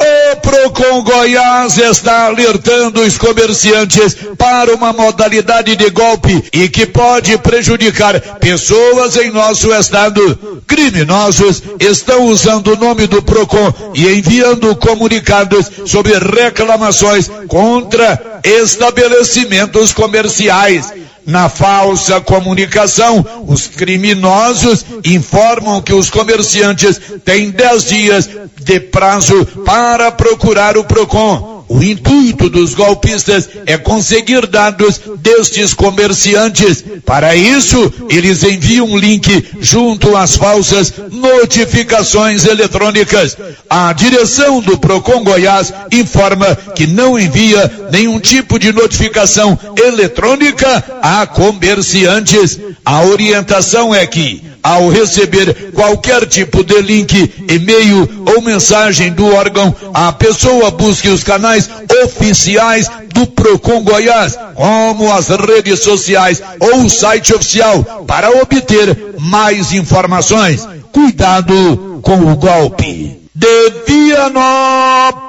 O Procon Goiás está alertando os comerciantes para uma modalidade de golpe e que pode prejudicar pessoas em nosso estado. Criminosos estão usando o nome do Procon e enviando comunicados sobre reclamações contra estabelecimentos comerciais. Na falsa comunicação, os criminosos informam que os comerciantes têm 10 dias de prazo para procurar o PROCON. O intuito dos golpistas é conseguir dados destes comerciantes. Para isso, eles enviam um link junto às falsas notificações eletrônicas. A direção do Procon Goiás informa que não envia nenhum tipo de notificação eletrônica a comerciantes. A orientação é que ao receber qualquer tipo de link, e-mail ou mensagem do órgão, a pessoa busque os canais oficiais do Procon Goiás, como as redes sociais ou o site oficial, para obter mais informações. Cuidado com o golpe. De Vianópolis,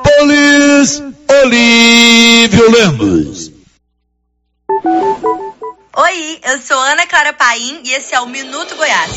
Olívio Lemos. Oi, eu sou Ana Clara Paim e esse é o Minuto Goiás.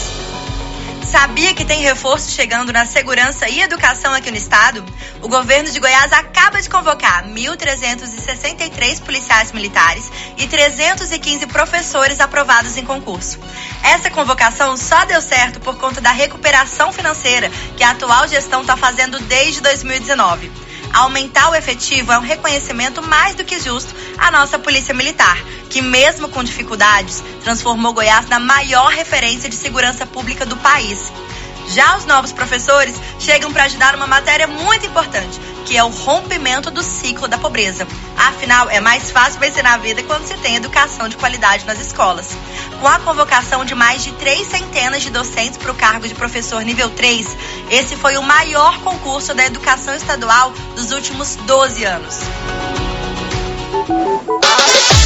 Sabia que tem reforço chegando na segurança e educação aqui no estado? O governo de Goiás acaba de convocar 1.363 policiais militares e 315 professores aprovados em concurso. Essa convocação só deu certo por conta da recuperação financeira que a atual gestão está fazendo desde 2019. Aumentar o efetivo é um reconhecimento mais do que justo à nossa Polícia Militar, que, mesmo com dificuldades, transformou Goiás na maior referência de segurança pública do país. Já os novos professores chegam para ajudar uma matéria muito importante, que é o rompimento do ciclo da pobreza. Afinal, é mais fácil vencer na vida quando se tem educação de qualidade nas escolas. Com a convocação de mais de três centenas de docentes para o cargo de professor nível 3, esse foi o maior concurso da educação estadual dos últimos 12 anos.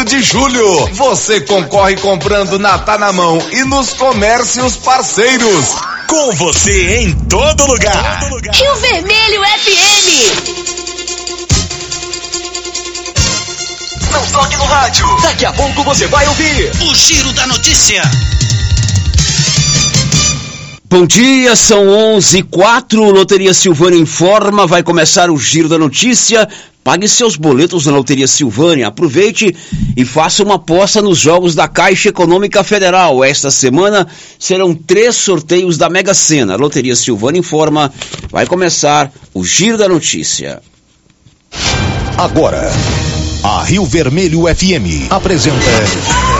de julho. Você concorre comprando na Tá na Mão e nos comércios parceiros. Com você em todo lugar. Rio Vermelho FM. Não toque no rádio. Daqui a pouco você vai ouvir o Giro da Notícia. Bom dia, são 11 e 4. Loteria Silvânia informa. Vai começar o Giro da Notícia. Pague seus boletos na Loteria Silvânia. Aproveite e faça uma aposta nos jogos da Caixa Econômica Federal. Esta semana serão três sorteios da Mega Sena. Loteria Silvânia informa. Vai começar o Giro da Notícia. Agora, a Rio Vermelho FM apresenta.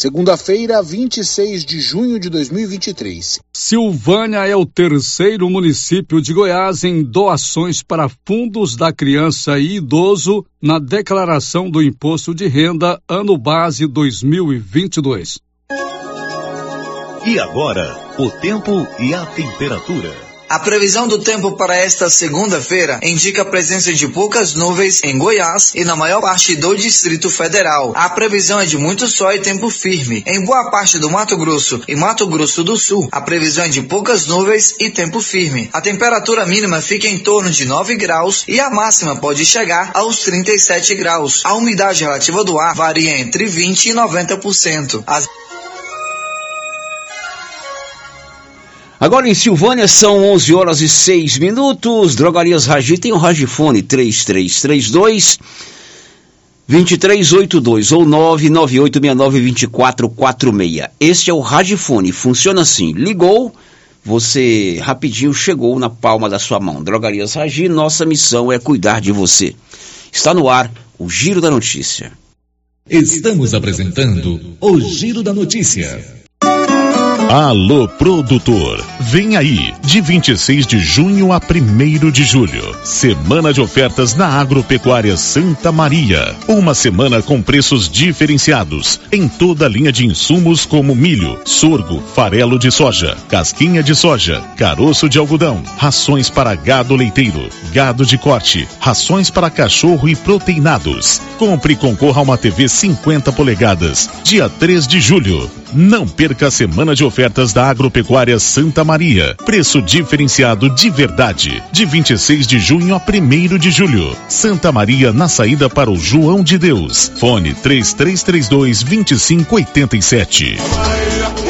Segunda-feira, 26 de junho de 2023. Silvânia é o terceiro município de Goiás em doações para fundos da criança e idoso na declaração do imposto de renda ano base 2022. E agora, o tempo e a temperatura. A previsão do tempo para esta segunda-feira indica a presença de poucas nuvens em Goiás e na maior parte do Distrito Federal. A previsão é de muito sol e tempo firme. Em boa parte do Mato Grosso e Mato Grosso do Sul, a previsão é de poucas nuvens e tempo firme. A temperatura mínima fica em torno de 9 graus e a máxima pode chegar aos 37 graus. A umidade relativa do ar varia entre 20 e 90%. As Agora em Silvânia são 11 horas e 6 minutos. Drogarias Ragi tem o Ragifone 3332 2382 ou 998692446. Este é o Ragifone. Funciona assim: ligou, você rapidinho chegou na palma da sua mão. Drogarias Ragi, nossa missão é cuidar de você. Está no ar o Giro da Notícia. Estamos apresentando o Giro da Notícia. Alô produtor, vem aí, de 26 de junho a 1 de julho, semana de ofertas na Agropecuária Santa Maria. Uma semana com preços diferenciados em toda a linha de insumos como milho, sorgo, farelo de soja, casquinha de soja, caroço de algodão, rações para gado leiteiro, gado de corte, rações para cachorro e proteinados. Compre e concorra a uma TV 50 polegadas, dia 3 de julho. Não perca a semana de ofertas da Agropecuária Santa Maria. Preço diferenciado de verdade. De 26 de junho a 1 de julho. Santa Maria na saída para o João de Deus. Fone 3332 2587.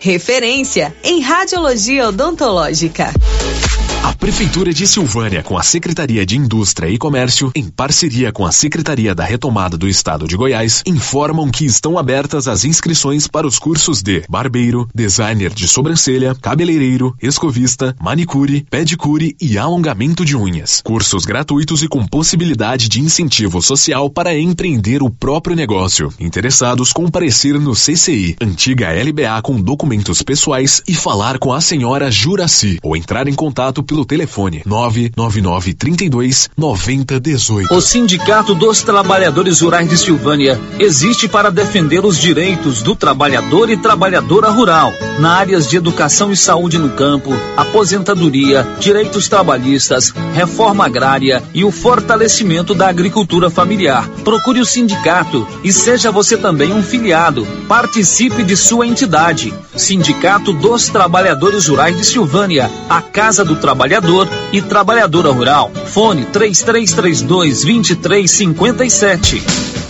referência em radiologia odontológica. A Prefeitura de Silvânia, com a Secretaria de Indústria e Comércio, em parceria com a Secretaria da Retomada do Estado de Goiás, informam que estão abertas as inscrições para os cursos de barbeiro, designer de sobrancelha, cabeleireiro, escovista, manicure, pedicure e alongamento de unhas. Cursos gratuitos e com possibilidade de incentivo social para empreender o próprio negócio. Interessados comparecer no CCI, antiga LBA com documentos pessoais e falar com a senhora Juraci ou entrar em contato pelo telefone 999 32 9018. O Sindicato dos Trabalhadores Rurais de Silvânia existe para defender os direitos do trabalhador e trabalhadora rural na áreas de educação e saúde no campo, aposentadoria, direitos trabalhistas, reforma agrária e o fortalecimento da agricultura familiar. Procure o sindicato e seja você também um filiado. Participe de sua entidade. Sindicato dos Trabalhadores Rurais de Silvânia, a Casa do Trabalhador e trabalhadora rural. Fone 3332 2357.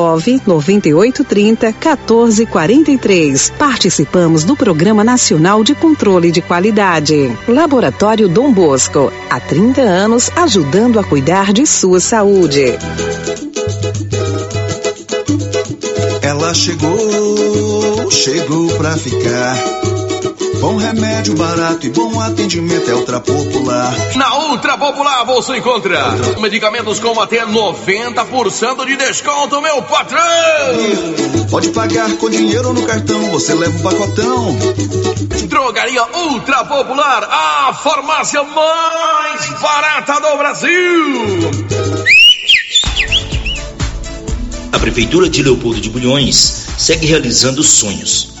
nove noventa e oito trinta 1443. Participamos do Programa Nacional de Controle de Qualidade. Laboratório Dom Bosco, há 30 anos ajudando a cuidar de sua saúde. Ela chegou, chegou pra ficar. Bom remédio barato e bom atendimento é Ultra Popular. Na Ultra Popular você encontra medicamentos com até 90% de desconto, meu patrão! Pode pagar com dinheiro ou no cartão, você leva um pacotão. Drogaria Ultra Popular, a farmácia mais barata do Brasil! A Prefeitura de Leopoldo de Bulhões segue realizando sonhos.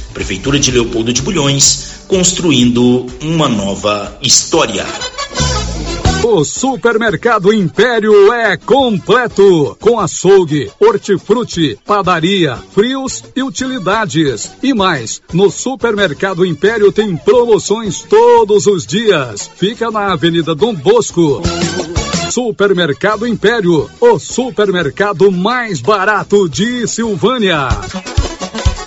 Prefeitura de Leopoldo de Bulhões, construindo uma nova história. O Supermercado Império é completo, com açougue, hortifruti, padaria, frios e utilidades. E mais, no Supermercado Império tem promoções todos os dias. Fica na Avenida Dom Bosco. Supermercado Império, o supermercado mais barato de Silvânia.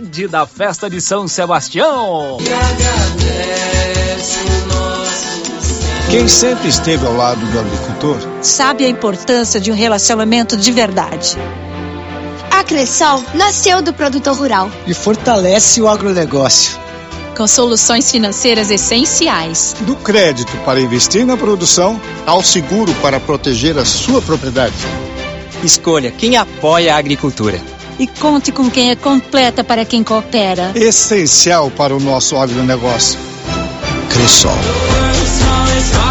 da festa de São Sebastião! Quem sempre esteve ao lado do agricultor sabe a importância de um relacionamento de verdade. A Cressol nasceu do produtor rural e fortalece o agronegócio. Com soluções financeiras essenciais. Do crédito para investir na produção ao seguro para proteger a sua propriedade. Escolha quem apoia a agricultura e conte com quem é completa para quem coopera. Essencial para o nosso agronegócio. Cressol.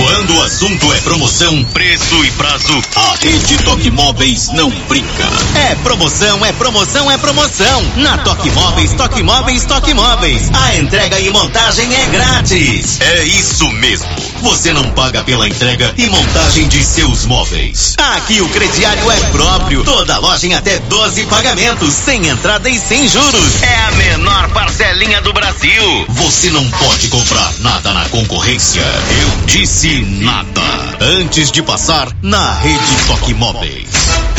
Quando o assunto é promoção, preço e prazo, a Rede Toque Móveis não brinca. É promoção, é promoção, é promoção. Na Toque Móveis, Toque Móveis, Toque Móveis. A entrega e montagem é grátis. É isso mesmo. Você não paga pela entrega e montagem de seus móveis. Aqui o crediário é próprio. Toda loja em até 12 pagamentos, sem entrada e sem juros. É a menor parcelinha do Brasil. Você não pode comprar nada na concorrência. Eu disse nada. Antes de passar na Rede Toque Móveis.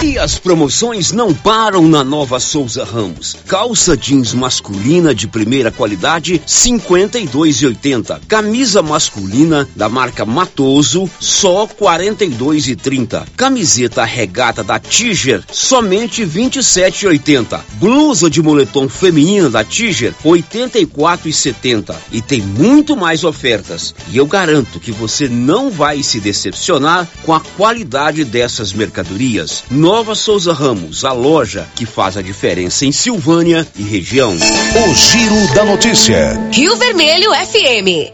E as promoções não param na Nova Souza Ramos. Calça jeans masculina de primeira qualidade, 52,80. Camisa masculina da marca Matoso, só 42,30. Camiseta regata da Tiger, somente 27,80. Blusa de moletom feminina da Tiger, 84,70. E tem muito mais ofertas. E eu garanto que você não vai se decepcionar com a qualidade dessas mercadorias. Nova Souza Ramos, a loja que faz a diferença em Silvânia e região. O Giro da Notícia. Rio Vermelho FM.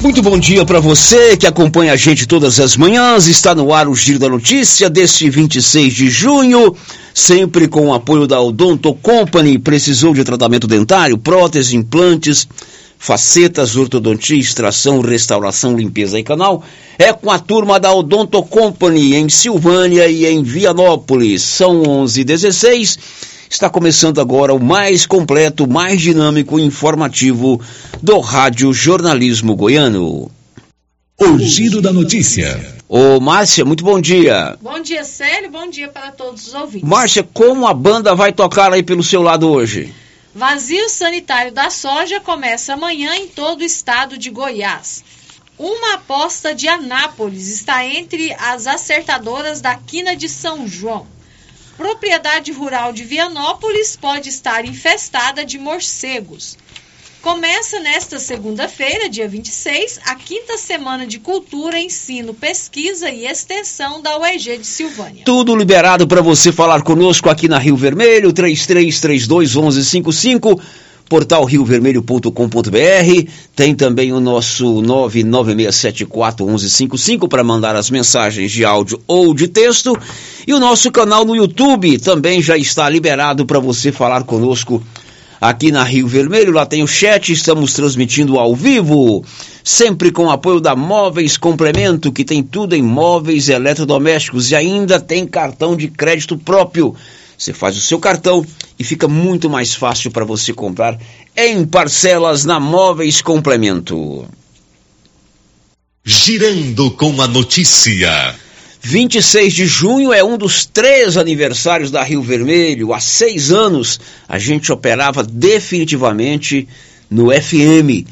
Muito bom dia para você que acompanha a gente todas as manhãs. Está no ar o Giro da Notícia deste 26 de junho, sempre com o apoio da Odonto Company. Precisou de tratamento dentário, prótese, implantes, facetas, ortodontia, extração, restauração, limpeza e canal? É com a turma da Odonto Company em Silvânia e em Vianópolis. São 11:16. Está começando agora o mais completo, mais dinâmico e informativo do Rádio Jornalismo Goiano. O Giro da Notícia. Ô, Márcia, muito bom dia. Bom dia, Célio. Bom dia para todos os ouvintes. Márcia, como a banda vai tocar aí pelo seu lado hoje? Vazio sanitário da soja começa amanhã em todo o estado de Goiás. Uma aposta de Anápolis está entre as acertadoras da Quina de São João. Propriedade rural de Vianópolis pode estar infestada de morcegos. Começa nesta segunda-feira, dia 26, a quinta semana de Cultura, Ensino, Pesquisa e Extensão da UEG de Silvânia. Tudo liberado para você falar conosco aqui na Rio Vermelho, 3332 1155 portal riovermelho.com.br, tem também o nosso 996741155 para mandar as mensagens de áudio ou de texto, e o nosso canal no YouTube também já está liberado para você falar conosco aqui na Rio Vermelho, lá tem o chat, estamos transmitindo ao vivo, sempre com apoio da Móveis Complemento, que tem tudo em móveis eletrodomésticos e ainda tem cartão de crédito próprio. Você faz o seu cartão e fica muito mais fácil para você comprar em parcelas na Móveis Complemento. Girando com a notícia. 26 de junho é um dos três aniversários da Rio Vermelho. Há seis anos a gente operava definitivamente no FM.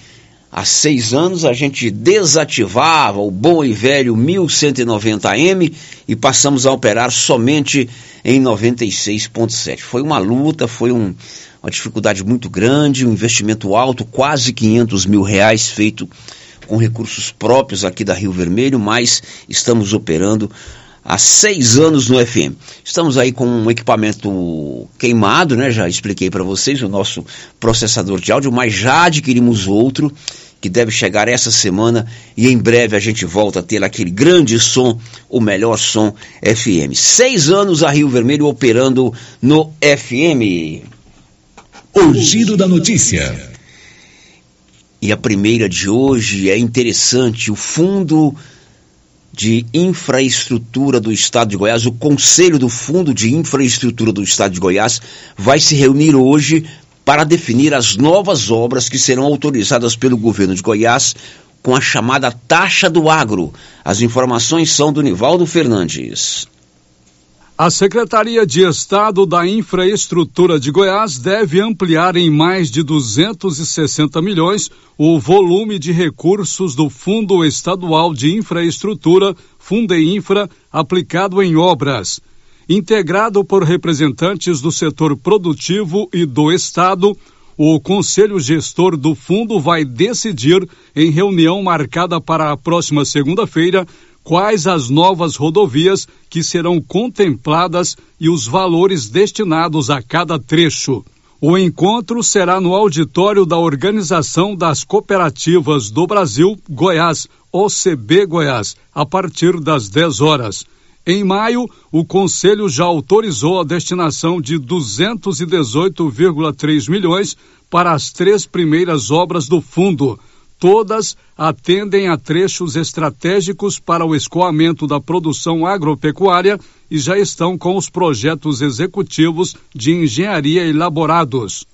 Há seis anos a gente desativava o bom e velho 1190M e passamos a operar somente em 96.7. Foi uma luta, foi um, uma dificuldade muito grande, um investimento alto, quase 500 mil reais feito com recursos próprios aqui da Rio Vermelho, mas estamos operando há seis anos no FM. Estamos aí com um equipamento queimado, né? Já expliquei para vocês o nosso processador de áudio, mas já adquirimos outro que deve chegar essa semana e em breve a gente volta a ter aquele grande som, o melhor som FM. Seis anos a Rio Vermelho operando no FM. O giro da notícia. E a primeira de hoje é interessante. O Fundo de Infraestrutura do Estado de Goiás, o Conselho do Fundo de Infraestrutura do Estado de Goiás, vai se reunir hoje para definir as novas obras que serão autorizadas pelo governo de Goiás com a chamada taxa do agro. As informações são do Nivaldo Fernandes. A Secretaria de Estado da Infraestrutura de Goiás deve ampliar em mais de 260 milhões o volume de recursos do Fundo Estadual de Infraestrutura, Fundeinfra, aplicado em obras. Integrado por representantes do setor produtivo e do Estado, o Conselho Gestor do Fundo vai decidir, em reunião marcada para a próxima segunda-feira, quais as novas rodovias que serão contempladas e os valores destinados a cada trecho. O encontro será no auditório da Organização das Cooperativas do Brasil, Goiás, OCB Goiás, a partir das 10 horas. Em maio, o Conselho já autorizou a destinação de 218,3 milhões para as três primeiras obras do fundo Todas atendem a trechos estratégicos para o escoamento da produção agropecuária e já estão com os projetos executivos de engenharia elaborados.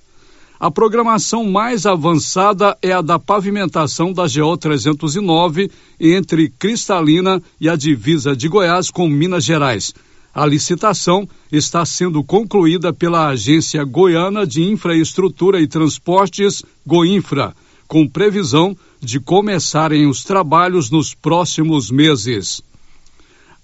A programação mais avançada é a da pavimentação da GO 309 entre Cristalina e a divisa de Goiás com Minas Gerais. A licitação está sendo concluída pela Agência Goiana de Infraestrutura e Transportes, Goinfra com previsão de começarem os trabalhos nos próximos meses.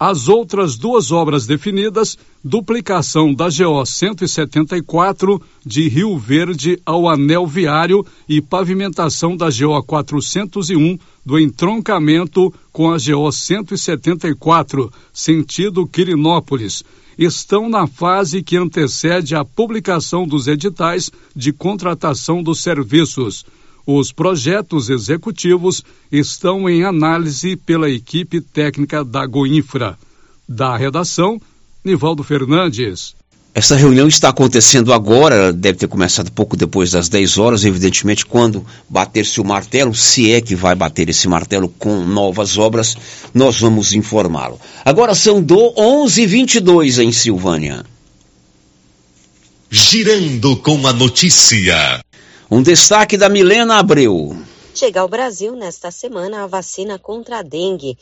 As outras duas obras definidas, duplicação da GO 174 de Rio Verde ao Anel Viário e pavimentação da GO 401 do entroncamento com a GO 174, sentido Quirinópolis, estão na fase que antecede a publicação dos editais de contratação dos serviços os projetos executivos estão em análise pela equipe técnica da Goinfra. Da redação, Nivaldo Fernandes. Essa reunião está acontecendo agora, deve ter começado pouco depois das 10 horas, evidentemente, quando bater-se o martelo, se é que vai bater esse martelo com novas obras, nós vamos informá-lo. Agora são do 11:22 em Silvânia. Girando com a notícia. Um destaque da Milena Abreu. Chega ao Brasil nesta semana a vacina contra a dengue.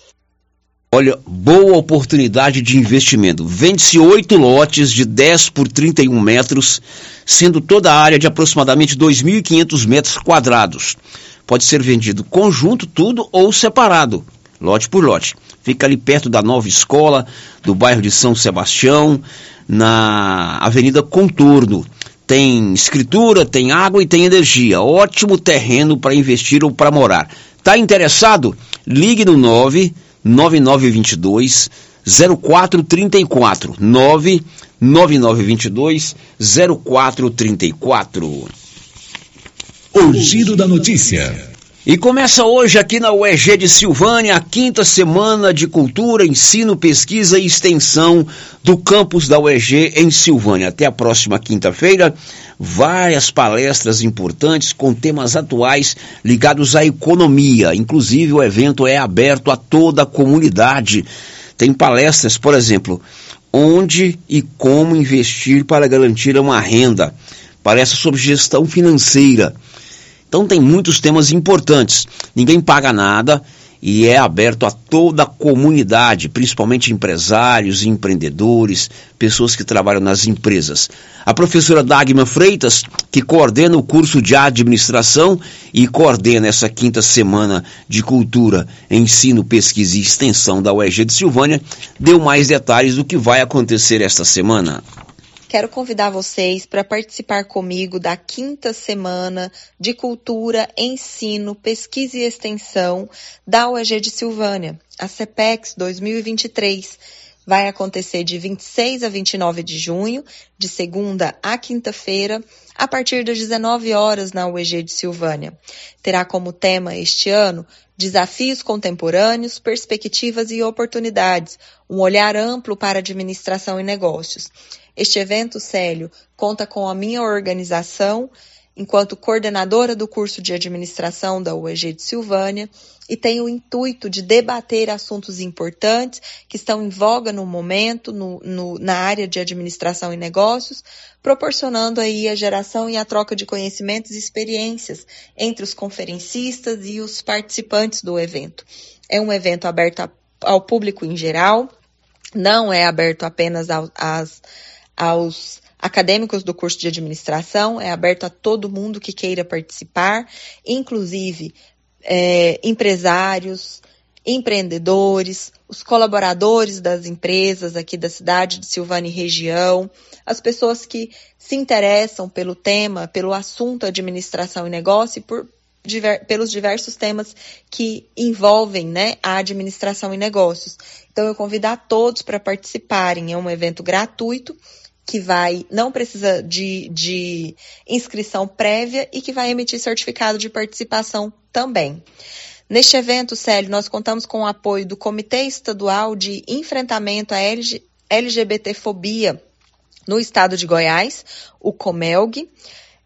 Olha, boa oportunidade de investimento. Vende-se oito lotes de 10 por 31 metros, sendo toda a área de aproximadamente 2.500 metros quadrados. Pode ser vendido conjunto, tudo ou separado, lote por lote. Fica ali perto da nova escola, do bairro de São Sebastião, na Avenida Contorno tem escritura, tem água e tem energia. Ótimo terreno para investir ou para morar. Tá interessado? Ligue no 99922 0434 99922 0434. O giro da notícia. E começa hoje aqui na UEG de Silvânia a quinta semana de cultura, ensino, pesquisa e extensão do campus da UEG em Silvânia. Até a próxima quinta-feira, várias palestras importantes com temas atuais ligados à economia. Inclusive, o evento é aberto a toda a comunidade. Tem palestras, por exemplo, onde e como investir para garantir uma renda. Palestra sobre gestão financeira então tem muitos temas importantes. Ninguém paga nada e é aberto a toda a comunidade, principalmente empresários, empreendedores, pessoas que trabalham nas empresas. A professora Dagma Freitas, que coordena o curso de administração e coordena essa quinta semana de cultura, ensino, pesquisa e extensão da UEG de Silvânia, deu mais detalhes do que vai acontecer esta semana. Quero convidar vocês para participar comigo da quinta semana de Cultura, Ensino, Pesquisa e Extensão da UEG de Silvânia, a CEPEX 2023. Vai acontecer de 26 a 29 de junho, de segunda a quinta-feira, a partir das 19 horas na UEG de Silvânia. Terá como tema este ano Desafios contemporâneos, perspectivas e oportunidades, um olhar amplo para administração e negócios. Este evento, Célio, conta com a minha organização enquanto coordenadora do curso de administração da UEG de Silvânia e tem o intuito de debater assuntos importantes que estão em voga no momento no, no, na área de administração e negócios, proporcionando aí a geração e a troca de conhecimentos e experiências entre os conferencistas e os participantes do evento. É um evento aberto a, ao público em geral, não é aberto apenas aos acadêmicos do curso de administração, é aberto a todo mundo que queira participar, inclusive é, empresários, empreendedores, os colaboradores das empresas aqui da cidade de Silvânia e região, as pessoas que se interessam pelo tema, pelo assunto administração e negócio e por, pelos diversos temas que envolvem né, a administração e negócios. Então, eu convido a todos para participarem. É um evento gratuito que vai, não precisa de, de inscrição prévia e que vai emitir certificado de participação também. Neste evento, Célio, nós contamos com o apoio do Comitê Estadual de Enfrentamento à LG, LGBTfobia no estado de Goiás, o COMELG.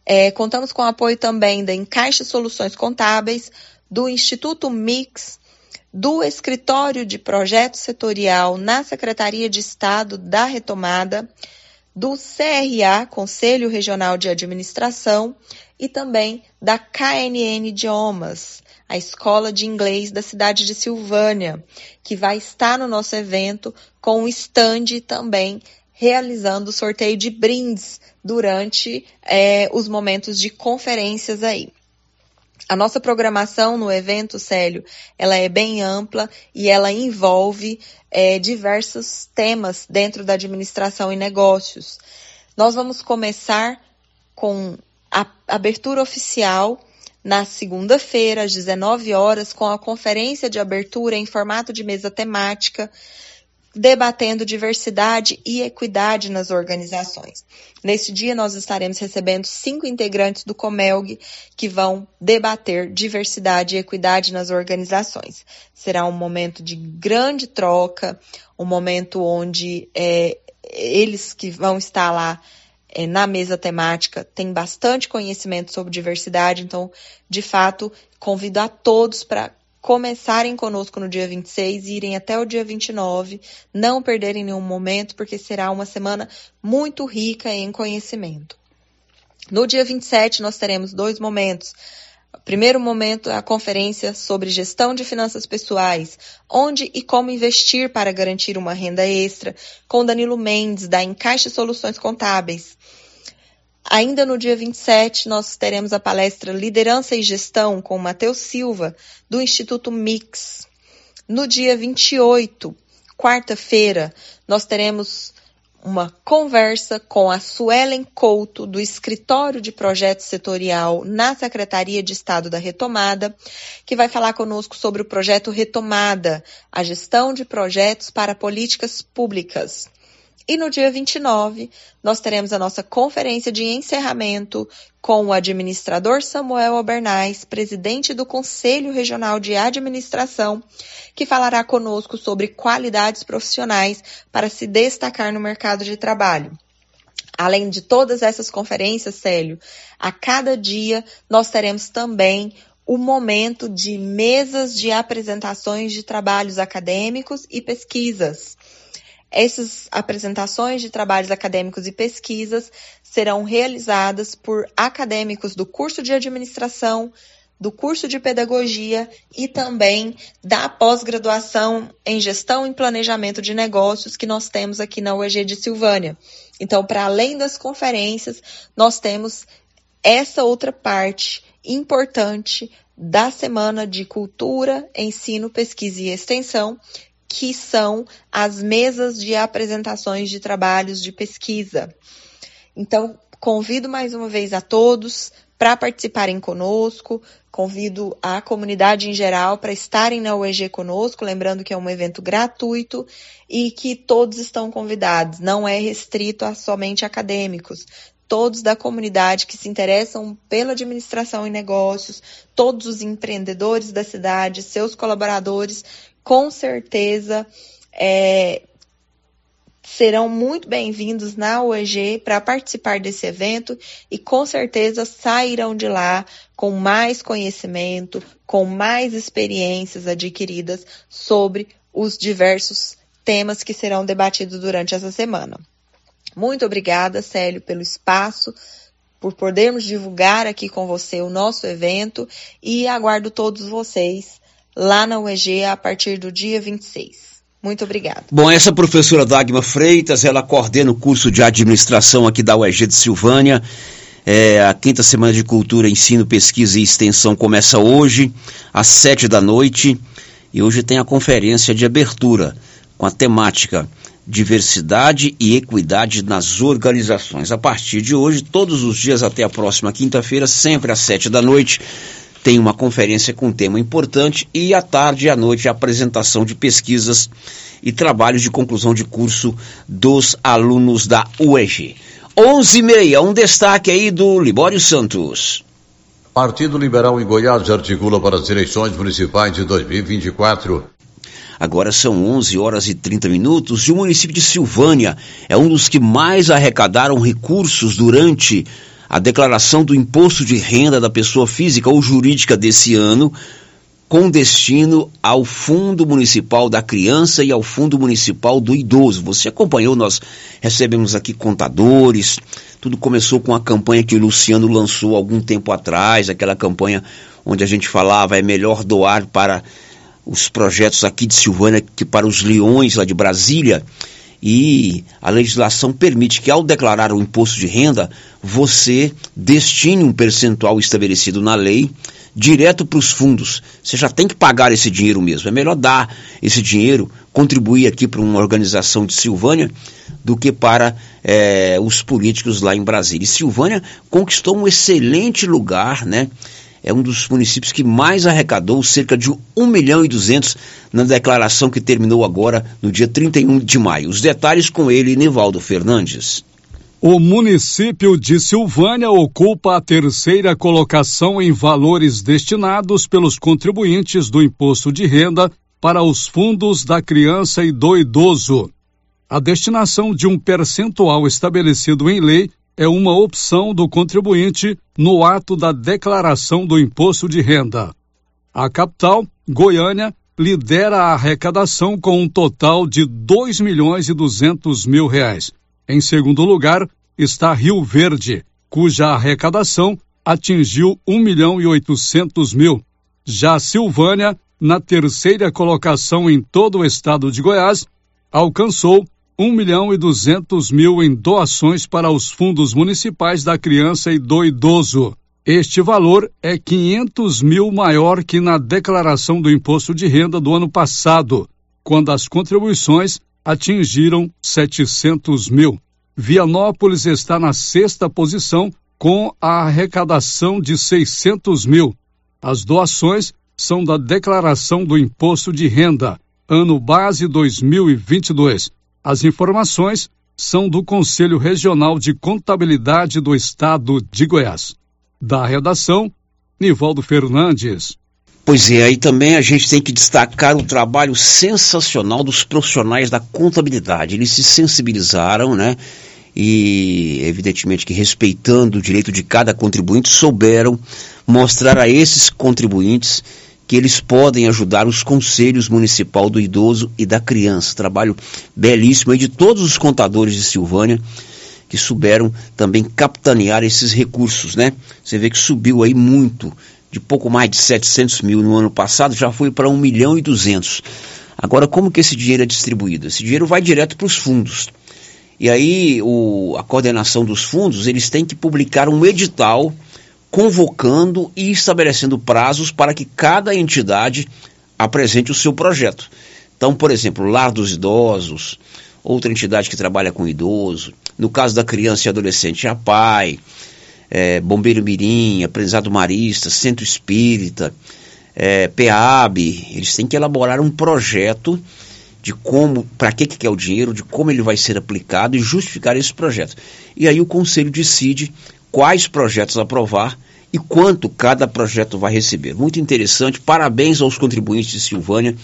É, contamos com o apoio também da Encaixe Soluções Contábeis, do Instituto Mix, do Escritório de Projeto Setorial na Secretaria de Estado da Retomada, do CRA, Conselho Regional de Administração, e também da KNN Idiomas, a Escola de Inglês da cidade de Silvânia, que vai estar no nosso evento com o stand também realizando sorteio de brindes durante é, os momentos de conferências aí. A nossa programação no evento, Célio, ela é bem ampla e ela envolve é, diversos temas dentro da administração e negócios. Nós vamos começar com a abertura oficial na segunda-feira, às 19 horas, com a conferência de abertura em formato de mesa temática, debatendo diversidade e equidade nas organizações. Neste dia, nós estaremos recebendo cinco integrantes do Comelg que vão debater diversidade e equidade nas organizações. Será um momento de grande troca, um momento onde é, eles que vão estar lá é, na mesa temática têm bastante conhecimento sobre diversidade, então, de fato, convido a todos para começarem conosco no dia 26 e irem até o dia 29, não perderem nenhum momento, porque será uma semana muito rica em conhecimento. No dia 27, nós teremos dois momentos. O primeiro momento é a conferência sobre gestão de finanças pessoais, onde e como investir para garantir uma renda extra, com Danilo Mendes, da Encaixe Soluções Contábeis. Ainda no dia 27, nós teremos a palestra Liderança e Gestão com Matheus Silva, do Instituto Mix. No dia 28, quarta-feira, nós teremos uma conversa com a Suelen Couto, do Escritório de Projeto Setorial na Secretaria de Estado da Retomada, que vai falar conosco sobre o projeto Retomada, a gestão de projetos para políticas públicas. E no dia 29, nós teremos a nossa conferência de encerramento com o administrador Samuel Albernaz, presidente do Conselho Regional de Administração, que falará conosco sobre qualidades profissionais para se destacar no mercado de trabalho. Além de todas essas conferências, Célio, a cada dia nós teremos também o momento de mesas de apresentações de trabalhos acadêmicos e pesquisas. Essas apresentações de trabalhos acadêmicos e pesquisas serão realizadas por acadêmicos do curso de administração, do curso de pedagogia e também da pós-graduação em gestão e planejamento de negócios que nós temos aqui na UEG de Silvânia. Então, para além das conferências, nós temos essa outra parte importante da Semana de Cultura, Ensino, Pesquisa e Extensão, que são as mesas de apresentações de trabalhos de pesquisa. Então, convido mais uma vez a todos para participarem conosco, convido a comunidade em geral para estarem na UEG conosco, lembrando que é um evento gratuito e que todos estão convidados, não é restrito a somente acadêmicos. Todos da comunidade que se interessam pela administração e negócios, todos os empreendedores da cidade, seus colaboradores com certeza é, serão muito bem-vindos na UEG para participar desse evento e com certeza sairão de lá com mais conhecimento, com mais experiências adquiridas sobre os diversos temas que serão debatidos durante essa semana. Muito obrigada, Célio, pelo espaço, por podermos divulgar aqui com você o nosso evento e aguardo todos vocês lá na UEG a partir do dia 26. Muito obrigada. Bom, essa professora Dagma Freitas, ela coordena o curso de administração aqui da UEG de Silvânia. É, a quinta semana de cultura, ensino, pesquisa e extensão começa hoje, às sete da noite. E hoje tem a conferência de abertura com a temática diversidade e equidade nas organizações. A partir de hoje, todos os dias até a próxima quinta-feira, sempre às sete da noite, tem uma conferência com um tema importante e à tarde e à noite a apresentação de pesquisas e trabalhos de conclusão de curso dos alunos da UEG. 11 e meia, um destaque aí do Libório Santos. Partido Liberal em Goiás articula para as eleições municipais de 2024. Agora são 11 horas e 30 minutos e o município de Silvânia é um dos que mais arrecadaram recursos durante a declaração do imposto de renda da pessoa física ou jurídica desse ano, com destino ao Fundo Municipal da Criança e ao Fundo Municipal do Idoso. Você acompanhou, nós recebemos aqui contadores, tudo começou com a campanha que o Luciano lançou algum tempo atrás, aquela campanha onde a gente falava é melhor doar para os projetos aqui de Silvânia que para os leões lá de Brasília. E a legislação permite que, ao declarar o imposto de renda, você destine um percentual estabelecido na lei direto para os fundos. Você já tem que pagar esse dinheiro mesmo. É melhor dar esse dinheiro, contribuir aqui para uma organização de Silvânia, do que para é, os políticos lá em Brasília. E Silvânia conquistou um excelente lugar, né? É um dos municípios que mais arrecadou, cerca de 1 milhão e 200 na declaração que terminou agora no dia 31 de maio. Os detalhes com ele, Nivaldo Fernandes. O município de Silvânia ocupa a terceira colocação em valores destinados pelos contribuintes do imposto de renda para os fundos da criança e do idoso. A destinação de um percentual estabelecido em lei é uma opção do contribuinte no ato da declaração do imposto de renda. A capital, Goiânia, lidera a arrecadação com um total de 2 milhões e 200 mil reais. Em segundo lugar está Rio Verde, cuja arrecadação atingiu 1 milhão e 800 mil. Já Silvânia, na terceira colocação em todo o estado de Goiás, alcançou 1 milhão e 200 mil em doações para os fundos municipais da criança e do idoso. Este valor é 500 mil maior que na declaração do imposto de renda do ano passado, quando as contribuições atingiram 700 mil. Vianópolis está na sexta posição com a arrecadação de 600 mil. As doações são da declaração do imposto de renda, ano base 2022 as informações são do Conselho Regional de Contabilidade do Estado de Goiás. Da redação, Nivaldo Fernandes. Pois é, aí também a gente tem que destacar o trabalho sensacional dos profissionais da contabilidade. Eles se sensibilizaram, né? E, evidentemente, que respeitando o direito de cada contribuinte, souberam mostrar a esses contribuintes que eles podem ajudar os conselhos municipal do idoso e da criança. Trabalho belíssimo aí de todos os contadores de Silvânia que souberam também capitanear esses recursos, né? Você vê que subiu aí muito, de pouco mais de 700 mil no ano passado, já foi para 1 milhão e 200. Agora, como que esse dinheiro é distribuído? Esse dinheiro vai direto para os fundos. E aí, o, a coordenação dos fundos, eles têm que publicar um edital convocando e estabelecendo prazos para que cada entidade apresente o seu projeto. Então, por exemplo, Lar dos Idosos, outra entidade que trabalha com idoso, no caso da criança e adolescente, a PAI, é, Bombeiro Mirim, Aprendizado Marista, Centro Espírita, é, PEAB, eles têm que elaborar um projeto de como, para que, que é o dinheiro, de como ele vai ser aplicado e justificar esse projeto. E aí o conselho decide quais projetos aprovar e quanto cada projeto vai receber. Muito interessante, parabéns aos contribuintes de Silvânia.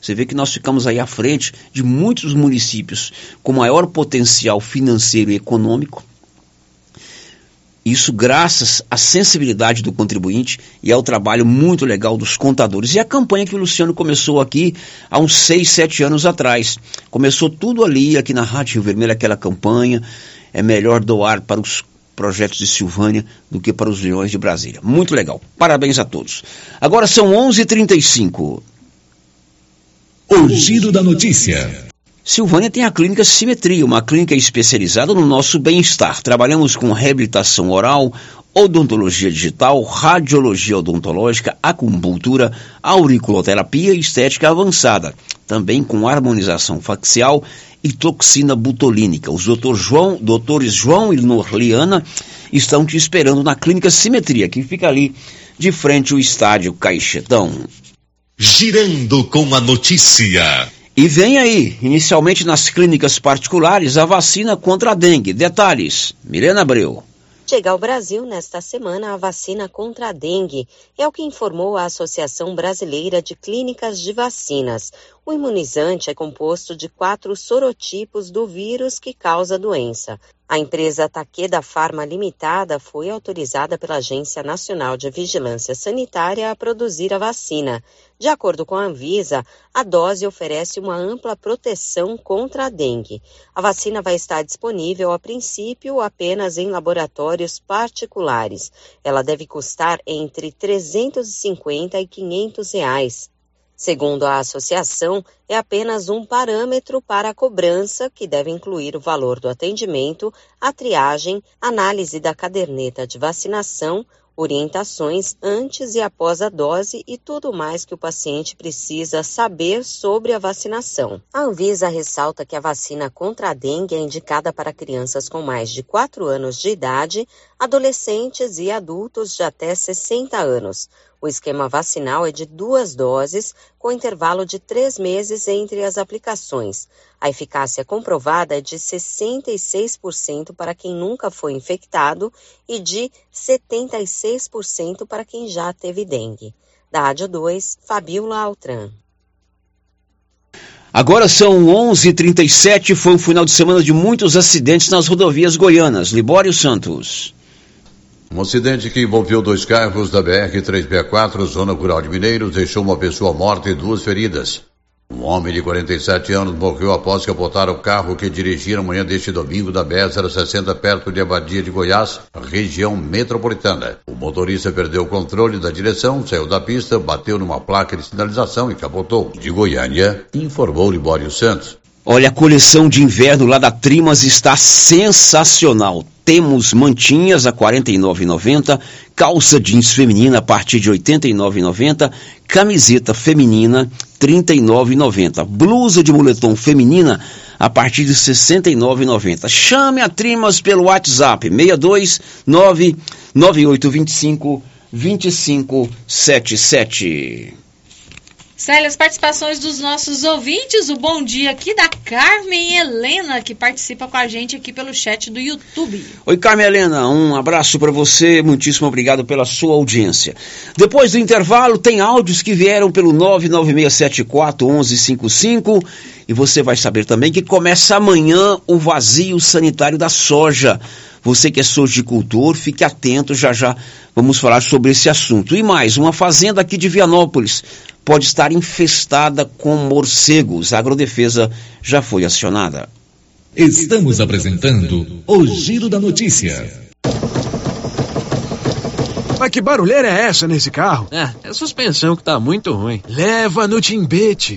Você vê que nós ficamos aí à frente de muitos municípios com maior potencial financeiro e econômico. Isso graças à sensibilidade do contribuinte e ao trabalho muito legal dos contadores. E a campanha que o Luciano começou aqui há uns 6, 7 anos atrás. Começou tudo ali, aqui na Rádio Rio Vermelho, aquela campanha. É melhor doar para os projetos de Silvânia do que para os Leões de Brasília. Muito legal. Parabéns a todos. Agora são 11:35. O Giro da Notícia. Silvânia tem a clínica Simetria, uma clínica especializada no nosso bem-estar. Trabalhamos com reabilitação oral, odontologia digital, radiologia odontológica, acupuntura, auriculoterapia e estética avançada. Também com harmonização facial e toxina butolínica. Os doutor João, doutores João e Norliana estão te esperando na clínica Simetria, que fica ali de frente ao estádio Caixetão. Girando com a notícia. E vem aí, inicialmente nas clínicas particulares, a vacina contra a dengue. Detalhes, Milena Abreu. Chega ao Brasil nesta semana a vacina contra a dengue, é o que informou a Associação Brasileira de Clínicas de Vacinas. O imunizante é composto de quatro sorotipos do vírus que causa a doença. A empresa Takeda Pharma Limitada foi autorizada pela Agência Nacional de Vigilância Sanitária a produzir a vacina. De acordo com a Anvisa, a dose oferece uma ampla proteção contra a dengue. A vacina vai estar disponível a princípio apenas em laboratórios particulares. Ela deve custar entre 350 e 500 reais. Segundo a associação, é apenas um parâmetro para a cobrança, que deve incluir o valor do atendimento, a triagem, análise da caderneta de vacinação, orientações antes e após a dose e tudo mais que o paciente precisa saber sobre a vacinação. A Anvisa ressalta que a vacina contra a dengue é indicada para crianças com mais de 4 anos de idade, adolescentes e adultos de até 60 anos. O esquema vacinal é de duas doses, com intervalo de três meses entre as aplicações. A eficácia comprovada é de 66% para quem nunca foi infectado e de 76% para quem já teve dengue. Da Rádio 2, Fabiola Altran. Agora são 11h37, foi um final de semana de muitos acidentes nas rodovias goianas. Libório Santos. Um acidente que envolveu dois carros da BR-364, zona rural de Mineiros, deixou uma pessoa morta e duas feridas. Um homem de 47 anos morreu após capotar o carro que dirigia na manhã deste domingo da BR-060 perto de Abadia de Goiás, região metropolitana. O motorista perdeu o controle da direção, saiu da pista, bateu numa placa de sinalização e capotou. De Goiânia, informou Libório Santos. Olha, a coleção de inverno lá da Trimas está sensacional. Temos mantinhas a R$ 49,90, calça jeans feminina a partir de R$ 89,90, camiseta feminina R$ 39,90, blusa de moletom feminina a partir de R$ 69,90. Chame a Trimas pelo WhatsApp 629 9825 2577. Célia, as participações dos nossos ouvintes, o bom dia aqui da Carmen Helena, que participa com a gente aqui pelo chat do YouTube. Oi, Carmen Helena, um abraço para você, muitíssimo obrigado pela sua audiência. Depois do intervalo, tem áudios que vieram pelo 996741155 e você vai saber também que começa amanhã o vazio sanitário da soja. Você que é sojicultor, fique atento, já já vamos falar sobre esse assunto. E mais, uma fazenda aqui de Vianópolis pode estar infestada com morcegos. A agrodefesa já foi acionada. Estamos apresentando o Giro da Notícia. Mas que barulheira é essa nesse carro? É, é a suspensão que tá muito ruim. Leva no Timbete.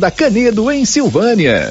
da Canedo, em Silvânia.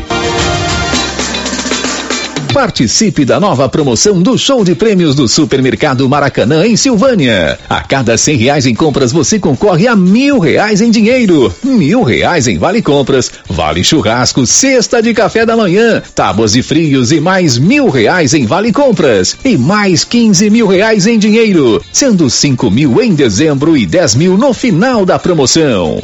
Participe da nova promoção do show de prêmios do Supermercado Maracanã em Silvânia. A cada cem reais em compras você concorre a mil reais em dinheiro, mil reais em vale compras, vale churrasco, cesta de café da manhã, tábuas de frios e mais mil reais em vale compras e mais quinze mil reais em dinheiro, sendo cinco mil em dezembro e dez mil no final da promoção.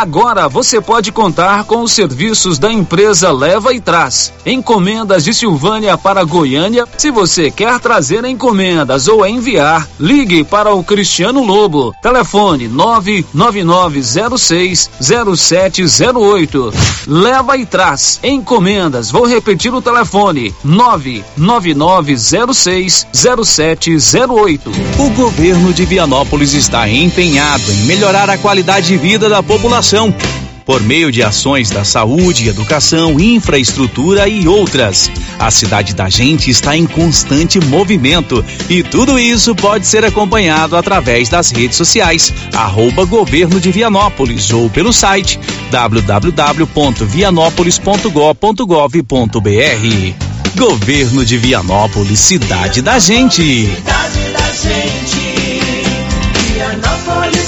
Agora você pode contar com os serviços da empresa Leva e Traz. Encomendas de Silvânia para Goiânia. Se você quer trazer encomendas ou enviar, ligue para o Cristiano Lobo. Telefone 999060708. Leva e Traz. Encomendas. Vou repetir o telefone: 999060708. O governo de Vianópolis está empenhado em melhorar a qualidade de vida da população por meio de ações da saúde, educação, infraestrutura e outras. A cidade da gente está em constante movimento e tudo isso pode ser acompanhado através das redes sociais, arroba governo de Vianópolis ou pelo site www.vianópolis.gov.br. Governo de Vianópolis, cidade da gente. Cidade da gente. Vianópolis,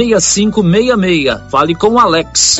6566. Fale com o Alex.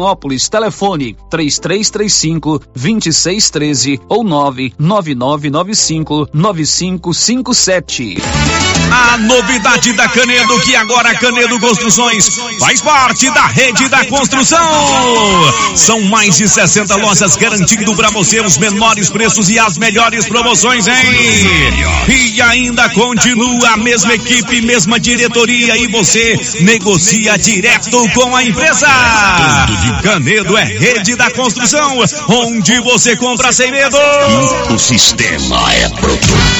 Vianópolis. Telefone 3335 2613 ou 99995 9557. A novidade da Canedo, que agora a Canedo Construções faz parte da rede da construção. São mais de 60 lojas garantindo para você os menores preços e as melhores promoções, hein? E ainda continua a mesma equipe, mesma diretoria e você negocia direto com a empresa. De Canedo é rede da construção, onde você compra sem medo. O sistema é pronto.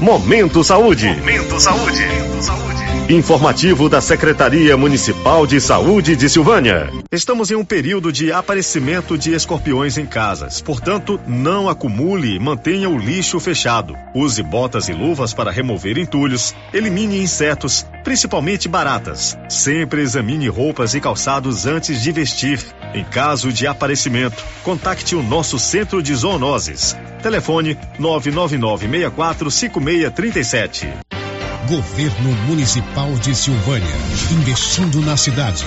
Momento Saúde. Momento Saúde. Informativo da Secretaria Municipal de Saúde de Silvânia. Estamos em um período de aparecimento de escorpiões em casas. Portanto, não acumule e mantenha o lixo fechado. Use botas e luvas para remover entulhos. Elimine insetos, principalmente baratas. Sempre examine roupas e calçados antes de vestir. Em caso de aparecimento, contacte o nosso centro de zoonoses. Telefone 99964 5637. Governo Municipal de Silvânia, investindo na cidade,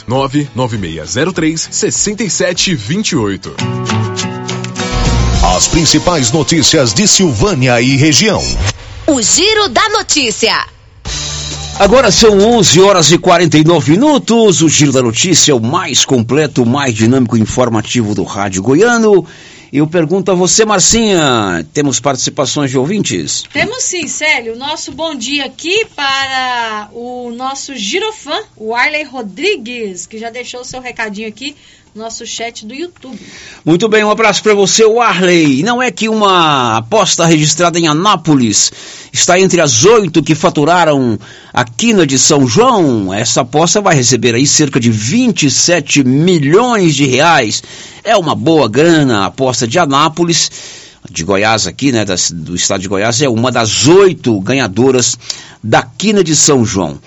99603 6728. As principais notícias de Silvânia e região. O Giro da Notícia. Agora são 11 horas e 49 minutos. O Giro da Notícia, o mais completo, o mais dinâmico e informativo do Rádio Goiano. Eu pergunto a você, Marcinha, temos participações de ouvintes? Temos sim, Célio. Nosso bom dia aqui para o nosso girofã, o Arley Rodrigues, que já deixou o seu recadinho aqui nosso chat do YouTube. Muito bem, um abraço para você, Arley. Não é que uma aposta registrada em Anápolis está entre as oito que faturaram a quina de São João? Essa aposta vai receber aí cerca de 27 milhões de reais. É uma boa grana, a aposta de Anápolis de Goiás aqui, né, do estado de Goiás, é uma das oito ganhadoras da quina de São João.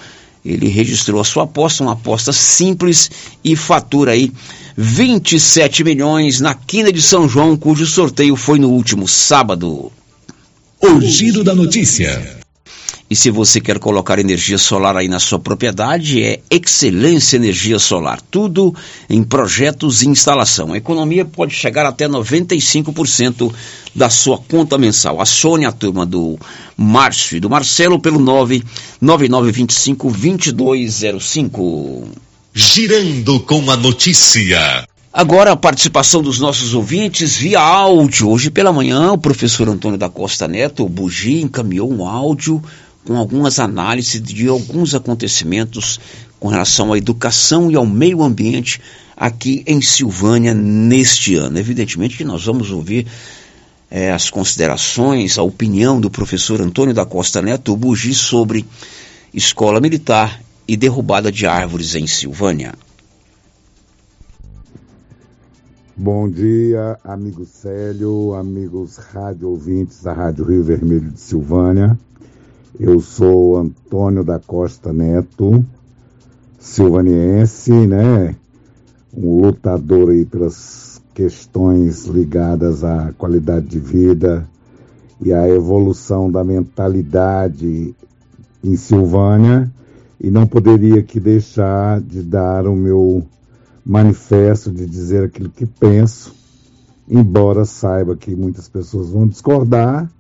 Ele registrou a sua aposta, uma aposta simples e fatura aí 27 milhões na quina de São João, cujo sorteio foi no último sábado. O giro da notícia. E se você quer colocar energia solar aí na sua propriedade, é Excelência Energia Solar. Tudo em projetos e instalação. A economia pode chegar até 95% da sua conta mensal. Acione a turma do Márcio e do Marcelo pelo 99925 2205. Girando com a notícia. Agora a participação dos nossos ouvintes via áudio. Hoje pela manhã, o professor Antônio da Costa Neto, o Bugi, encaminhou um áudio com algumas análises de alguns acontecimentos com relação à educação e ao meio ambiente aqui em Silvânia neste ano. Evidentemente que nós vamos ouvir é, as considerações, a opinião do professor Antônio da Costa Neto, Bugi, sobre escola militar e derrubada de árvores em Silvânia. Bom dia, amigo Célio, amigos rádio ouvintes da Rádio Rio Vermelho de Silvânia. Eu sou Antônio da Costa Neto, silvaniense, né? Um lutador aí pelas questões ligadas à qualidade de vida e à evolução da mentalidade em Silvânia e não poderia aqui deixar de dar o meu manifesto de dizer aquilo que penso, embora saiba que muitas pessoas vão discordar,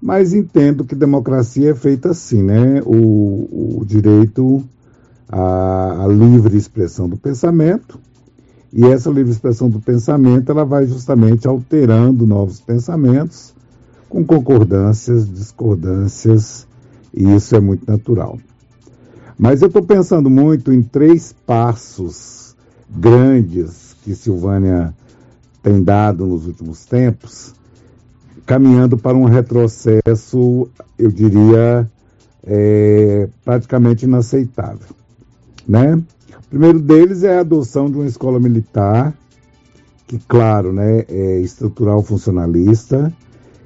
mas entendo que democracia é feita assim, né? O, o direito à, à, livre expressão do pensamento, e essa livre expressão do pensamento, ela vai justamente alterando novos pensamentos, com concordâncias, discordâncias, e isso é muito natural. Mas eu estou pensando muito em três passos grandes que Silvânia tem dado nos últimos tempos, caminhando para um retrocesso, eu diria, é, praticamente inaceitável. Né? O primeiro deles é a adoção de uma escola militar, que, claro, né, é estrutural funcionalista,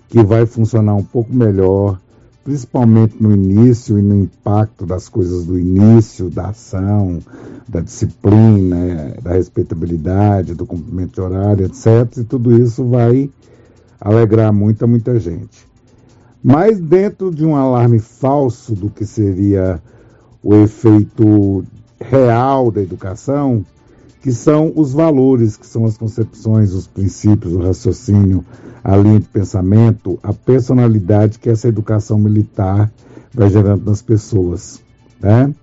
que vai funcionar um pouco melhor principalmente no início e no impacto das coisas do início, da ação, da disciplina, da respeitabilidade, do cumprimento de horário, etc. E tudo isso vai alegrar muita, muita gente. Mas dentro de um alarme falso do que seria o efeito real da educação, que são os valores, que são as concepções, os princípios, o raciocínio, a linha de pensamento, a personalidade que essa educação militar vai gerando nas pessoas. Né?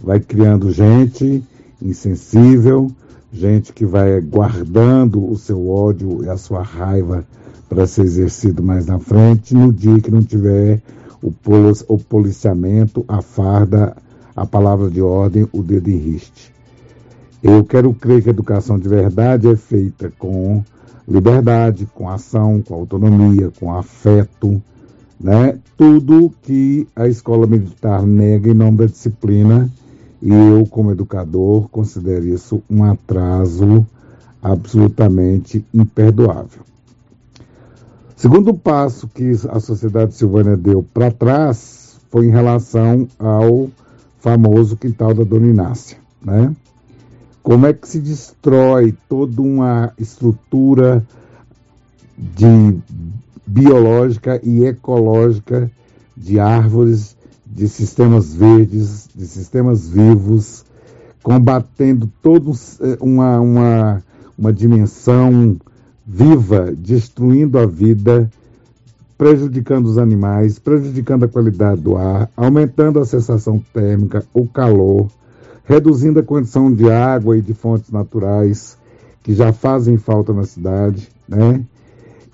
Vai criando gente insensível, gente que vai guardando o seu ódio e a sua raiva para ser exercido mais na frente, no dia que não tiver o, o policiamento, a farda, a palavra de ordem, o dedo em riste. Eu quero crer que a educação de verdade é feita com liberdade, com ação, com autonomia, com afeto, né? Tudo que a escola militar nega em nome da disciplina, e eu, como educador, considero isso um atraso absolutamente imperdoável. Segundo passo que a sociedade silvana deu para trás foi em relação ao famoso quintal da Dona Inácia, né? como é que se destrói toda uma estrutura de biológica e ecológica de árvores, de sistemas verdes, de sistemas vivos, combatendo toda eh, uma, uma, uma dimensão viva, destruindo a vida, prejudicando os animais, prejudicando a qualidade do ar, aumentando a sensação térmica, o calor, reduzindo a condição de água e de fontes naturais que já fazem falta na cidade, né?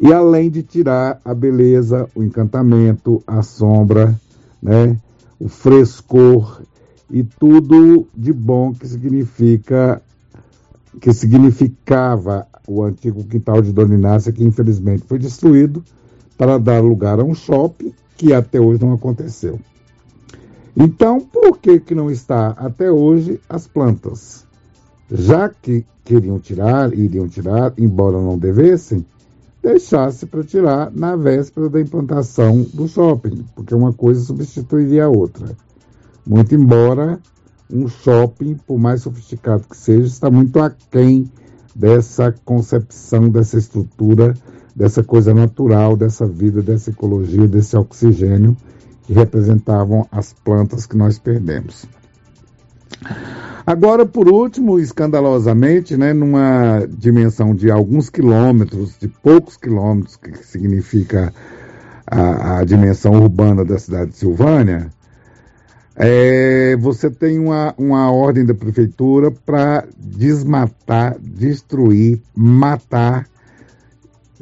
E além de tirar a beleza, o encantamento, a sombra, né? O frescor e tudo de bom que significa que significava o antigo quintal de Dona Inácia, que infelizmente foi destruído para dar lugar a um shopping que até hoje não aconteceu. Então, por que, que não está até hoje as plantas? Já que queriam tirar, iriam tirar, embora não devessem, deixasse para tirar na véspera da implantação do shopping, porque uma coisa substituiria a outra. Muito embora um shopping, por mais sofisticado que seja, está muito aquém dessa concepção, dessa estrutura, dessa coisa natural, dessa vida, dessa ecologia, desse oxigênio que representavam as plantas que nós perdemos. Agora, por último, escandalosamente, né, numa dimensão de alguns quilômetros, de poucos quilômetros, que significa a, a dimensão urbana da cidade de Silvânia, é, você tem uma, uma ordem da prefeitura para desmatar, destruir, matar,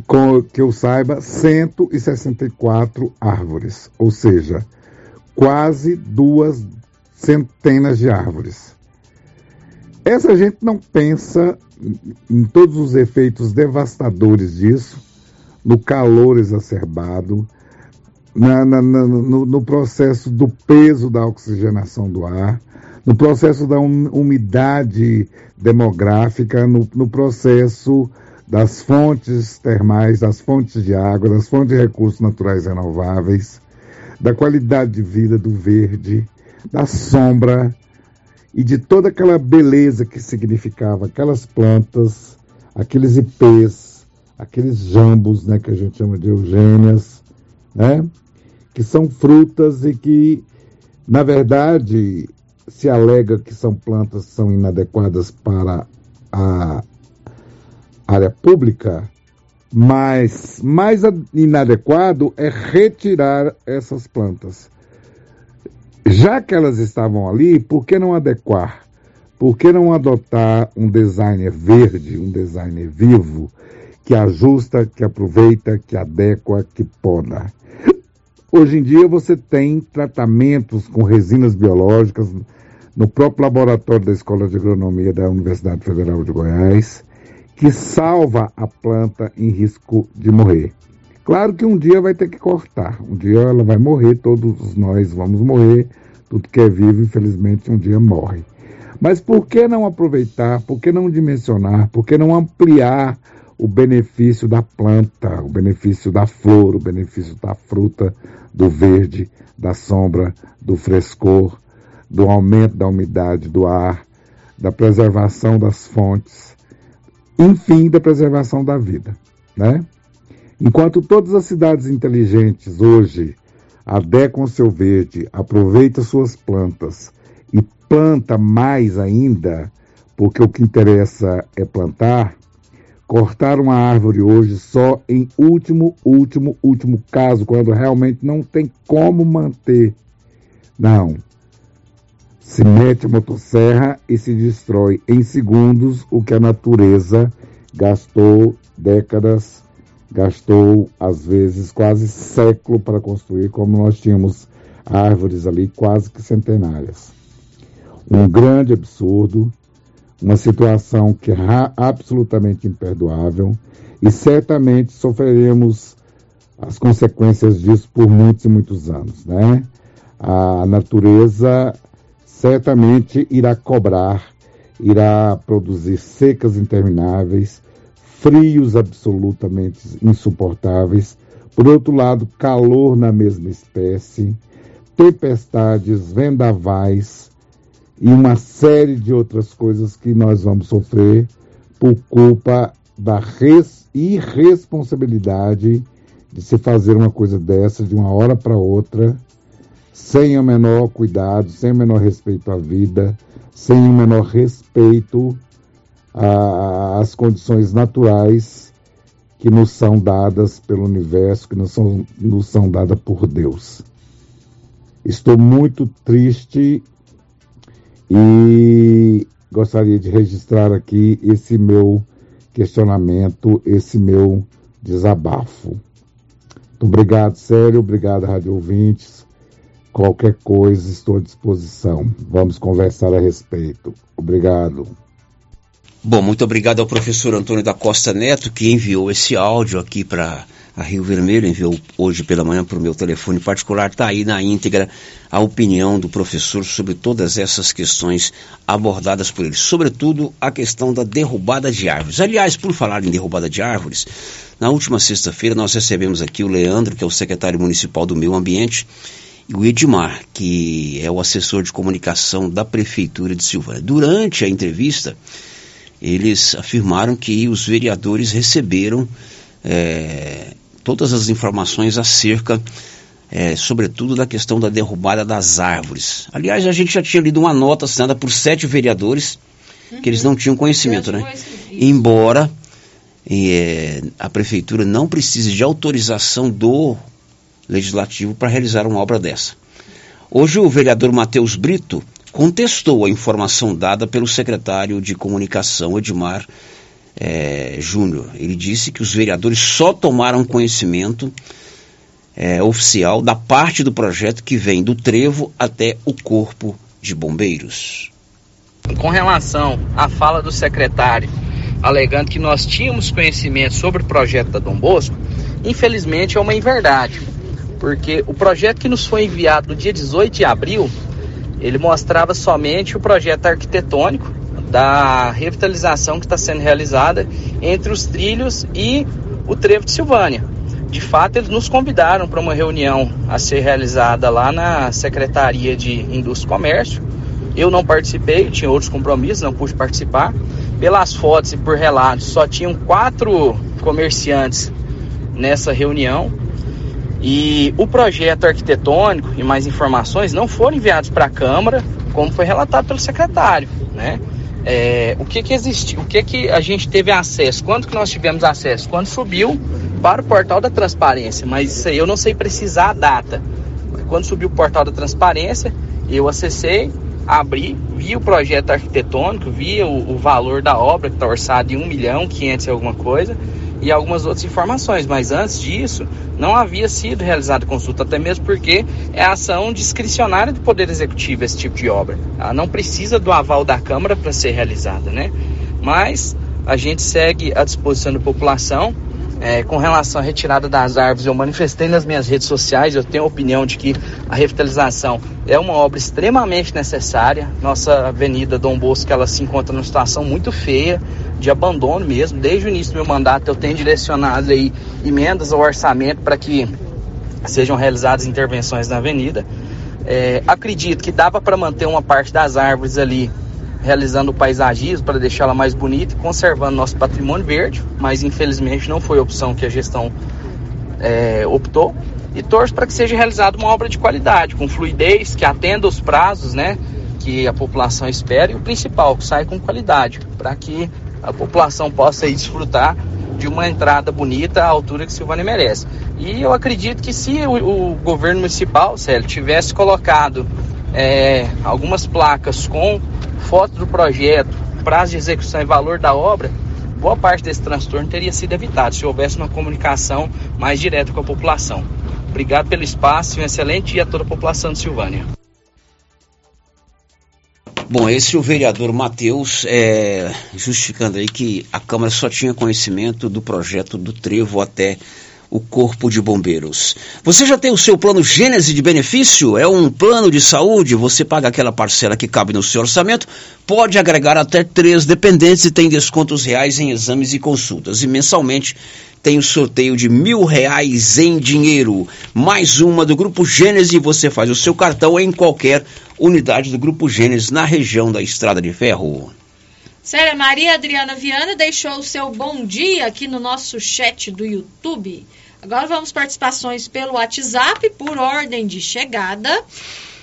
com, que eu saiba, 164 árvores, ou seja, quase duas centenas de árvores. Essa gente não pensa em todos os efeitos devastadores disso, no calor exacerbado, na, na, na, no, no, processo do peso da oxigenação do ar, no processo da umidade demográfica, no, no processo das fontes termais, das fontes de água, das fontes de recursos naturais renováveis, da qualidade de vida do verde, da sombra e de toda aquela beleza que significava aquelas plantas, aqueles ipês, aqueles jambos, né, que a gente chama de eugênias, né, que são frutas e que, na verdade, se alega que são plantas são inadequadas para a área pública, mas mais inadequado é retirar essas plantas. Já que elas estavam ali, por que não adequar? Por que não adotar um designer verde, um designer vivo, que ajusta, que aproveita, que adequa, que poda? Hoje em dia você tem tratamentos com resinas biológicas no próprio laboratório da Escola de Agronomia da Universidade Federal de Goiás, que salva a planta em risco de morrer. Claro que um dia vai ter que cortar, um dia ela vai morrer, todos nós vamos morrer, tudo que é vivo, infelizmente, um dia morre. Mas por que não aproveitar, por que não dimensionar, por que não ampliar o benefício da planta, o benefício da flor, o benefício da fruta, do verde, da sombra, do frescor, do aumento da umidade do ar, da preservação das fontes, enfim, da preservação da vida, né? Enquanto todas as cidades inteligentes hoje adequam seu verde, aproveita suas plantas e planta mais ainda, porque o que interessa é plantar, cortar uma árvore hoje só em último, último, último caso, quando realmente não tem como manter. Não. Se mete a motosserra e se destrói em segundos o que a natureza gastou décadas gastou, às vezes, quase século para construir, como nós tínhamos árvores ali quase que centenárias. Um grande absurdo, uma situação que é absolutamente imperdoável e certamente sofreremos as consequências disso por muitos e muitos anos, né? A natureza certamente irá cobrar, irá produzir secas intermináveis, frios absolutamente insuportáveis. Por outro lado, calor na mesma espécie, tempestades, vendavais e uma série de outras coisas que nós vamos sofrer por culpa da irresponsabilidade de se fazer uma coisa dessa de uma hora para outra, sem o menor cuidado, sem o menor respeito à vida, sem o menor respeito as condições naturais que nos são dadas pelo universo, que nos são, nos são dadas por Deus. Estou muito triste e gostaria de registrar aqui esse meu questionamento, esse meu desabafo. Muito obrigado, sério, obrigado, rádio ouvintes. Qualquer coisa, estou à disposição. Vamos conversar a respeito. Obrigado. Bom, muito obrigado ao professor Antônio da Costa Neto, que enviou esse áudio aqui para a Rio Vermelho, enviou hoje pela manhã para o meu telefone particular. Está aí na íntegra a opinião do professor sobre todas essas questões abordadas por ele, sobretudo a questão da derrubada de árvores. Aliás, por falar em derrubada de árvores, na última sexta-feira nós recebemos aqui o Leandro, que é o secretário municipal do Meio Ambiente, e o Edmar, que é o assessor de comunicação da Prefeitura de Silvânia. Durante a entrevista, eles afirmaram que os vereadores receberam é, todas as informações acerca, é, sobretudo, da questão da derrubada das árvores. Aliás, a gente já tinha lido uma nota assinada por sete vereadores que eles não tinham conhecimento, né? Embora é, a prefeitura não precise de autorização do legislativo para realizar uma obra dessa. Hoje o vereador Matheus Brito contestou a informação dada pelo secretário de comunicação Edmar é, Júnior. Ele disse que os vereadores só tomaram conhecimento é, oficial da parte do projeto que vem do trevo até o corpo de bombeiros. Com relação à fala do secretário, alegando que nós tínhamos conhecimento sobre o projeto da Dom Bosco, infelizmente é uma inverdade, porque o projeto que nos foi enviado no dia 18 de abril, ele mostrava somente o projeto arquitetônico da revitalização que está sendo realizada entre os trilhos e o trevo de Silvânia. De fato, eles nos convidaram para uma reunião a ser realizada lá na Secretaria de Indústria e Comércio. Eu não participei, tinha outros compromissos, não pude participar. Pelas fotos e por relatos, só tinham quatro comerciantes nessa reunião. E o projeto arquitetônico e mais informações não foram enviados para a Câmara, como foi relatado pelo secretário, né? É, o que que existiu, o que que a gente teve acesso, quando que nós tivemos acesso? Quando subiu para o portal da transparência, mas isso aí eu não sei precisar a data. Quando subiu o portal da transparência, eu acessei, abri, vi o projeto arquitetônico, vi o, o valor da obra que está orçado em 1 milhão, 500 e alguma coisa, e algumas outras informações, mas antes disso não havia sido realizada consulta, até mesmo porque é ação discricionária do Poder Executivo esse tipo de obra. Ela não precisa do aval da Câmara para ser realizada, né? Mas a gente segue à disposição da população. É, com relação à retirada das árvores, eu manifestei nas minhas redes sociais, eu tenho a opinião de que a revitalização é uma obra extremamente necessária. Nossa avenida Dom Bosco, ela se encontra numa situação muito feia, de abandono mesmo. Desde o início do meu mandato eu tenho direcionado aí emendas ao orçamento para que sejam realizadas intervenções na avenida. É, acredito que dava para manter uma parte das árvores ali realizando o paisagismo para deixá-la mais bonita e conservando nosso patrimônio verde, mas infelizmente não foi a opção que a gestão é, optou. E torço para que seja realizada uma obra de qualidade, com fluidez, que atenda os prazos né, que a população espera e o principal, que saia com qualidade, para que a população possa aí desfrutar de uma entrada bonita à altura que Silvânia merece. E eu acredito que se o, o governo municipal, Célio, tivesse colocado é, algumas placas com foto do projeto, prazo de execução e valor da obra, boa parte desse transtorno teria sido evitado se houvesse uma comunicação mais direta com a população. Obrigado pelo espaço e um excelente dia a toda a população de Silvânia. Bom, esse é o vereador Matheus, é, justificando aí que a Câmara só tinha conhecimento do projeto do trevo até o Corpo de Bombeiros. Você já tem o seu plano Gênese de benefício? É um plano de saúde, você paga aquela parcela que cabe no seu orçamento, pode agregar até três dependentes e tem descontos reais em exames e consultas. E mensalmente tem o sorteio de mil reais em dinheiro. Mais uma do Grupo Gênese, você faz o seu cartão em qualquer unidade do Grupo Gênesis na região da Estrada de Ferro. Séria Maria Adriana Viana deixou o seu bom dia aqui no nosso chat do YouTube. Agora vamos participações pelo WhatsApp por ordem de chegada.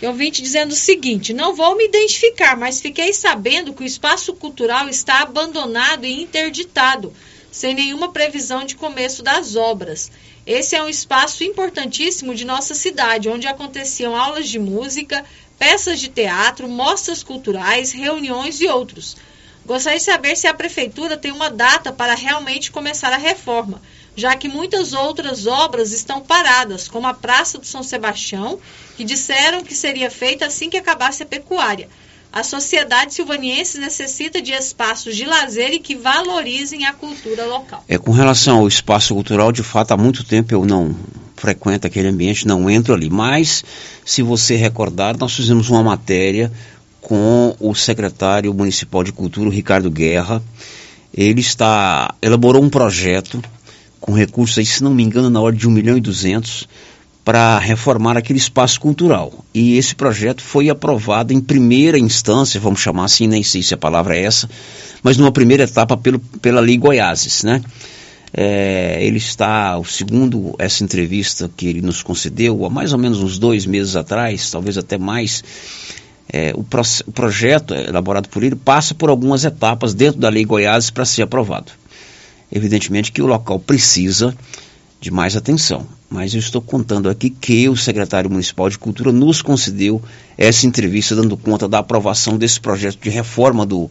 Eu vim te dizendo o seguinte: não vou me identificar, mas fiquei sabendo que o espaço cultural está abandonado e interditado, sem nenhuma previsão de começo das obras. Esse é um espaço importantíssimo de nossa cidade, onde aconteciam aulas de música, peças de teatro, mostras culturais, reuniões e outros. Gostaria de saber se a prefeitura tem uma data para realmente começar a reforma, já que muitas outras obras estão paradas, como a Praça do São Sebastião, que disseram que seria feita assim que acabasse a pecuária. A sociedade silvaniense necessita de espaços de lazer e que valorizem a cultura local. É, com relação ao espaço cultural, de fato, há muito tempo eu não frequento aquele ambiente, não entro ali. Mas, se você recordar, nós fizemos uma matéria com o secretário municipal de cultura, Ricardo Guerra. Ele está elaborou um projeto com recursos aí, se não me engano, na ordem de 1 milhão e 200 para reformar aquele espaço cultural. E esse projeto foi aprovado em primeira instância, vamos chamar assim, nem sei se a palavra é essa, mas numa primeira etapa pelo, pela Lei Goiáses, né? É, ele está, segundo essa entrevista que ele nos concedeu, há mais ou menos uns dois meses atrás, talvez até mais, é, o, pro, o, projeto elaborado por ele passa por algumas etapas dentro da Lei Goiás para ser aprovado. Evidentemente que o local precisa de mais atenção, mas eu estou contando aqui que o secretário municipal de Cultura nos concedeu essa entrevista dando conta da aprovação desse projeto de reforma do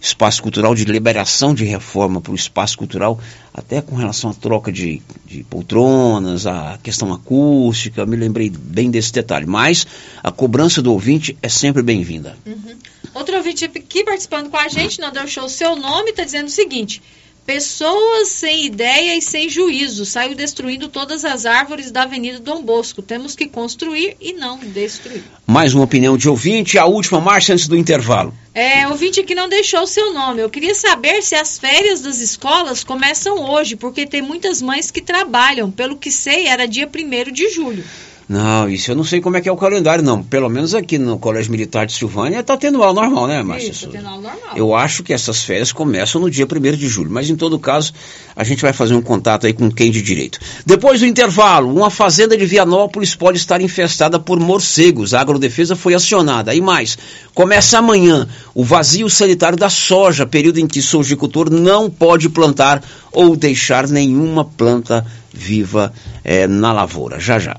espaço cultural, de liberação de reforma para o espaço cultural, até com relação à troca de, de poltronas, a questão acústica, me lembrei bem desse detalhe. Mas a cobrança do ouvinte é sempre bem-vinda. Uhum. Outro ouvinte aqui participando com a gente, não deixou o seu nome, está dizendo o seguinte. Pessoas sem ideia e sem juízo saiu destruindo todas as árvores da Avenida Dom Bosco. Temos que construir e não destruir. Mais uma opinião de ouvinte, a última marcha antes do intervalo. É, ouvinte que não deixou o seu nome. Eu queria saber se as férias das escolas começam hoje, porque tem muitas mães que trabalham. Pelo que sei, era dia 1 de julho. Não, isso eu não sei como é que é o calendário, não. Pelo menos aqui no Colégio Militar de Silvânia está tendo aula normal, né, Márcia? Isso, tendo aula normal. Eu acho que essas férias começam no dia 1 de julho, mas em todo caso, a gente vai fazer um contato aí com quem de direito. Depois do intervalo, uma fazenda de Vianópolis pode estar infestada por morcegos. A agrodefesa foi acionada. E mais, começa amanhã o vazio sanitário da soja, período em que o sojicultor não pode plantar ou deixar nenhuma planta viva é, na lavoura. Já já.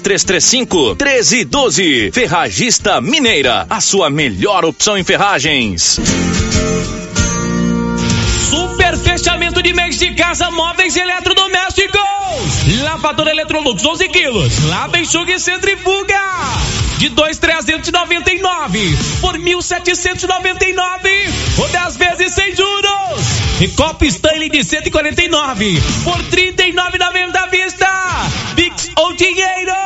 3335 1312. Ferragista Mineira, a sua melhor opção em ferragens. Super fechamento de mês de casa, móveis eletrodomésticos. Lavadora Electrolux 11 quilos. Lava, enxuga e centrifuga. De 2,399 por 1.799 ou 10 vezes sem juros. E copo Stanley de 149 por 39,90 à vista. Pix ou dinheiro.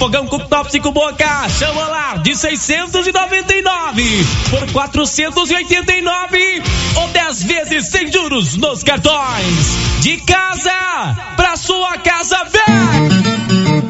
Fogão cooktop 5 boca, chama lá de 699 por 489 ou 10 vezes sem juros nos cartões. De casa pra sua casa vem.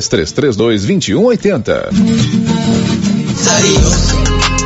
3332 2180.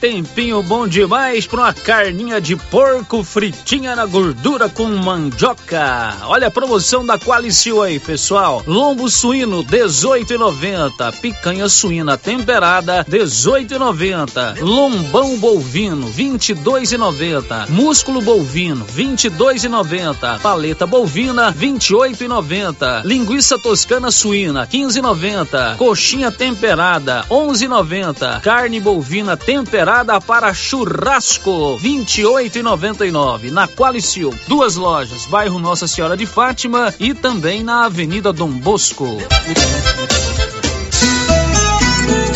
Tempinho bom demais para uma carninha de porco fritinha na gordura com mandioca. Olha a promoção da Qualicil aí, pessoal. Lombo suíno 18,90, picanha suína temperada 18,90, lombão bovino 22,90, músculo bovino 22,90, paleta bovina 28,90, linguiça toscana suína 15,90, coxinha temperada 11,90, carne bovina temperada para churrasco, 28,99 na Qualicil. Duas lojas, bairro Nossa Senhora de Fátima e também na Avenida Dom Bosco.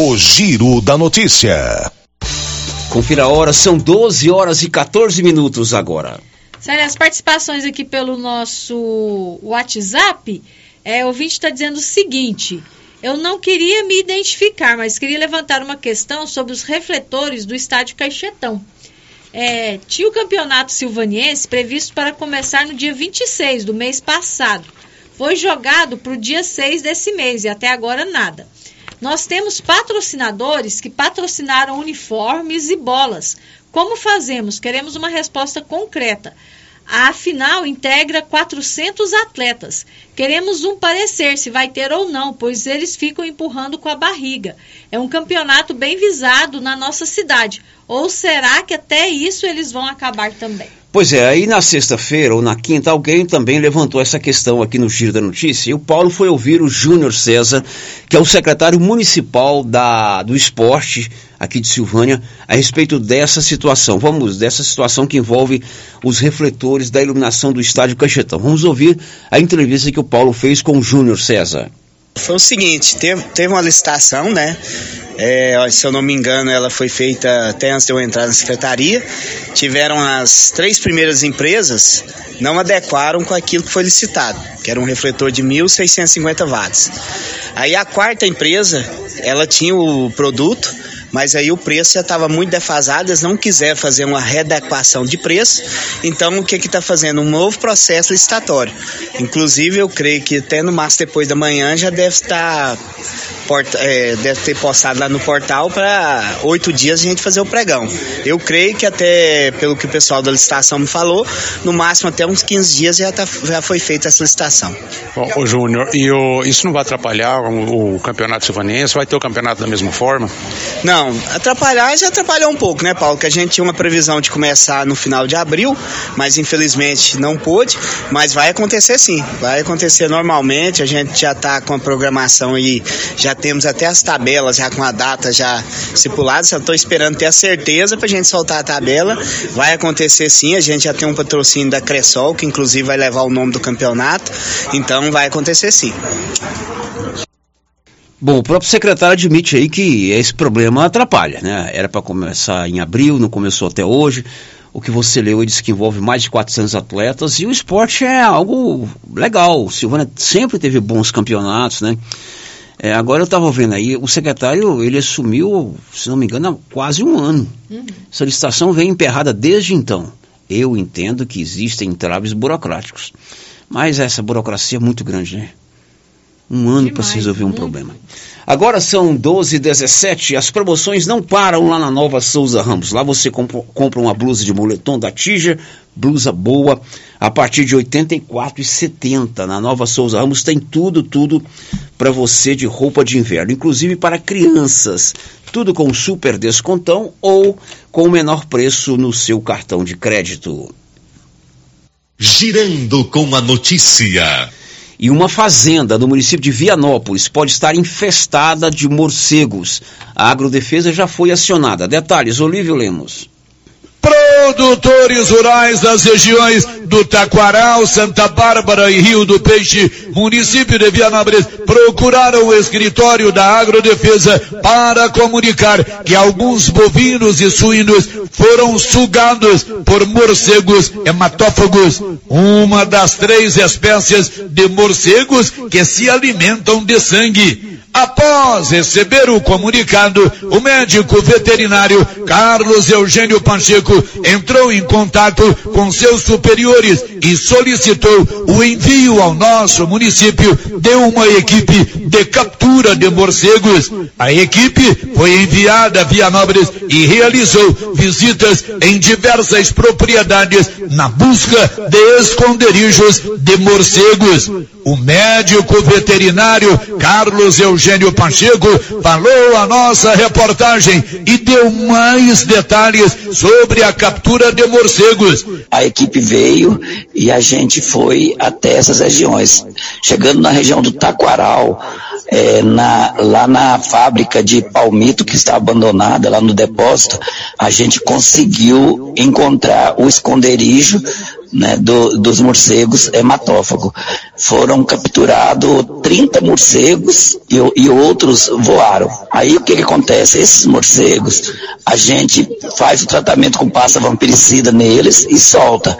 O Giro da Notícia. Confira a hora, são 12 horas e 14 minutos agora. Sério, as participações aqui pelo nosso WhatsApp, é, o ouvinte está dizendo o seguinte: eu não queria me identificar, mas queria levantar uma questão sobre os refletores do estádio Caixetão. É, tinha o campeonato silvaniense previsto para começar no dia 26 do mês passado. Foi jogado para o dia 6 desse mês e até agora nada. Nós temos patrocinadores que patrocinaram uniformes e bolas. Como fazemos? Queremos uma resposta concreta. A final integra 400 atletas. Queremos um parecer se vai ter ou não, pois eles ficam empurrando com a barriga. É um campeonato bem visado na nossa cidade. Ou será que até isso eles vão acabar também? Pois é, aí na sexta-feira ou na quinta, alguém também levantou essa questão aqui no Giro da Notícia. E o Paulo foi ouvir o Júnior César, que é o secretário municipal da, do esporte aqui de Silvânia, a respeito dessa situação. Vamos, dessa situação que envolve os refletores da iluminação do estádio Caixetão. Vamos ouvir a entrevista que o Paulo fez com o Júnior César. Foi o seguinte, teve, teve uma licitação, né? É, se eu não me engano, ela foi feita até antes de eu entrar na secretaria. Tiveram as três primeiras empresas não adequaram com aquilo que foi licitado, que era um refletor de 1.650 watts. Aí a quarta empresa, ela tinha o produto, mas aí o preço já estava muito defasado, eles não quiseram fazer uma readequação de preço, então o que que está fazendo? Um novo processo licitatório. Inclusive, eu creio que até no máximo depois da manhã já deve estar porta, é, deve ter postado lá no portal para oito dias a gente fazer o pregão. Eu creio que até, pelo que o pessoal da licitação me falou, no máximo até uns 15 dias já, tá, já foi feita essa licitação. Bom, ô Júnior, e o, isso não vai atrapalhar o, o campeonato silvanense? Vai ter o campeonato da mesma forma? Não, atrapalhar já atrapalhou um pouco, né, Paulo? Que a gente tinha uma previsão de começar no final de abril, mas infelizmente não pôde. Mas vai acontecer sim, vai acontecer normalmente. A gente já está com a programação aí, já temos até as tabelas já com a data já estipulada. Só estou esperando ter a certeza para a gente soltar a tabela. Vai acontecer sim, a gente já tem um patrocínio da Cressol, que inclusive vai levar o nome do campeonato. Então vai acontecer sim. Bom, o próprio secretário admite aí que esse problema atrapalha, né? Era para começar em abril, não começou até hoje. O que você leu, ele disse que envolve mais de 400 atletas e o esporte é algo legal. O Silvana sempre teve bons campeonatos, né? É, agora eu estava vendo aí, o secretário, ele assumiu, se não me engano, há quase um ano. Uhum. Essa licitação vem emperrada desde então. Eu entendo que existem entraves burocráticos. Mas essa burocracia é muito grande, né? Um ano para se resolver um problema. Agora são 12 e 17 as promoções não param lá na Nova Souza Ramos. Lá você compra, compra uma blusa de moletom da Tija, blusa boa, a partir de R$ 84,70. Na Nova Souza Ramos tem tudo, tudo para você de roupa de inverno, inclusive para crianças. Tudo com super descontão ou com o menor preço no seu cartão de crédito. Girando com a notícia. E uma fazenda no município de Vianópolis pode estar infestada de morcegos. A agrodefesa já foi acionada. Detalhes, Olívio Lemos. Produtores rurais das regiões do Taquaral, Santa Bárbara e Rio do Peixe, município de Vianópolis, procuraram o escritório da Agrodefesa para comunicar que alguns bovinos e suínos foram sugados por morcegos hematófagos, uma das três espécies de morcegos que se alimentam de sangue. Após receber o comunicado, o médico veterinário Carlos Eugênio Pacheco entrou em contato com seus superiores e solicitou o envio ao nosso município de uma equipe de captura de morcegos. A equipe foi enviada via Nobres e realizou visitas em diversas propriedades na busca de esconderijos de morcegos. O médico veterinário Carlos Eugênio Pacheco falou a nossa reportagem e deu mais detalhes sobre a captura de morcegos. A equipe veio e a gente foi até essas regiões. Chegando na região do Taquaral, é, na, lá na fábrica de palmito que está abandonada, lá no depósito, a gente conseguiu encontrar o esconderijo né, do, dos morcegos hematófago. Foram capturados 30 morcegos e, e, outros voaram. Aí o que, que, acontece? Esses morcegos, a gente faz o tratamento com pasta vampiricida neles e solta.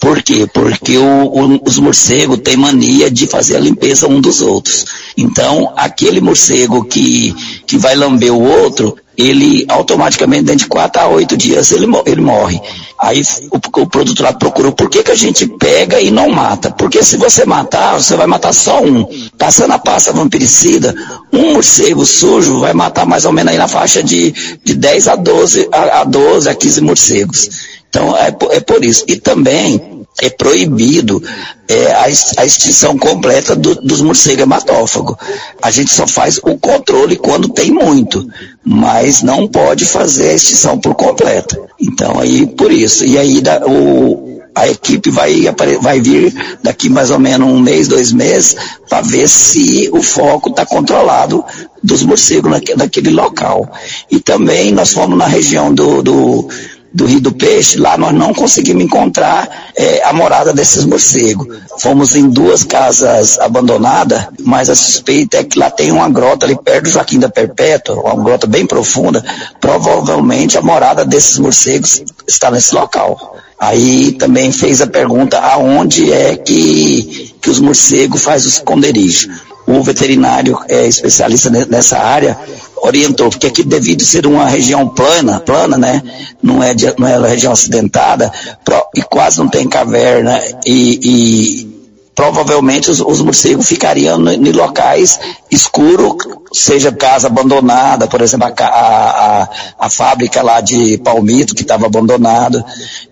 Por quê? Porque o, o, os morcegos têm mania de fazer a limpeza um dos outros. Então, aquele morcego que, que vai lamber o outro, ele automaticamente, dentro de 4 a 8 dias, ele, ele morre. Aí o, o lá procurou por que, que a gente pega e não mata. Porque se você matar, você vai matar só um. Passando a pasta vampiricida, um morcego sujo vai matar mais ou menos aí na faixa de, de 10 a 12, a, a 12, a 15 morcegos. Então é, é por isso. E também é proibido é, a, a, extinção completa do, dos morcegos hematófagos. A gente só faz o controle quando tem muito, mas não pode fazer a extinção por completa. Então aí por isso. E aí da, o, a equipe vai, vai vir daqui mais ou menos um mês, dois meses, para ver se o foco está controlado dos morcegos naquele, naquele local. E também nós fomos na região do, do do Rio do Peixe, lá nós não conseguimos encontrar é, a morada desses morcegos. Fomos em duas casas abandonadas, mas a suspeita é que lá tem uma grota ali perto do Joaquim da Perpétua, uma grota bem profunda. Provavelmente a morada desses morcegos está nesse local. Aí também fez a pergunta aonde é que, que os morcegos fazem o esconderijo. O veterinário é especialista nessa área orientou, porque aqui devido ser uma região plana, plana, né, não é, de, não é uma região acidentada, pro, e quase não tem caverna, e, e provavelmente os, os, morcegos ficariam em locais escuros, seja casa abandonada, por exemplo, a, a, a, a fábrica lá de palmito que estava abandonada,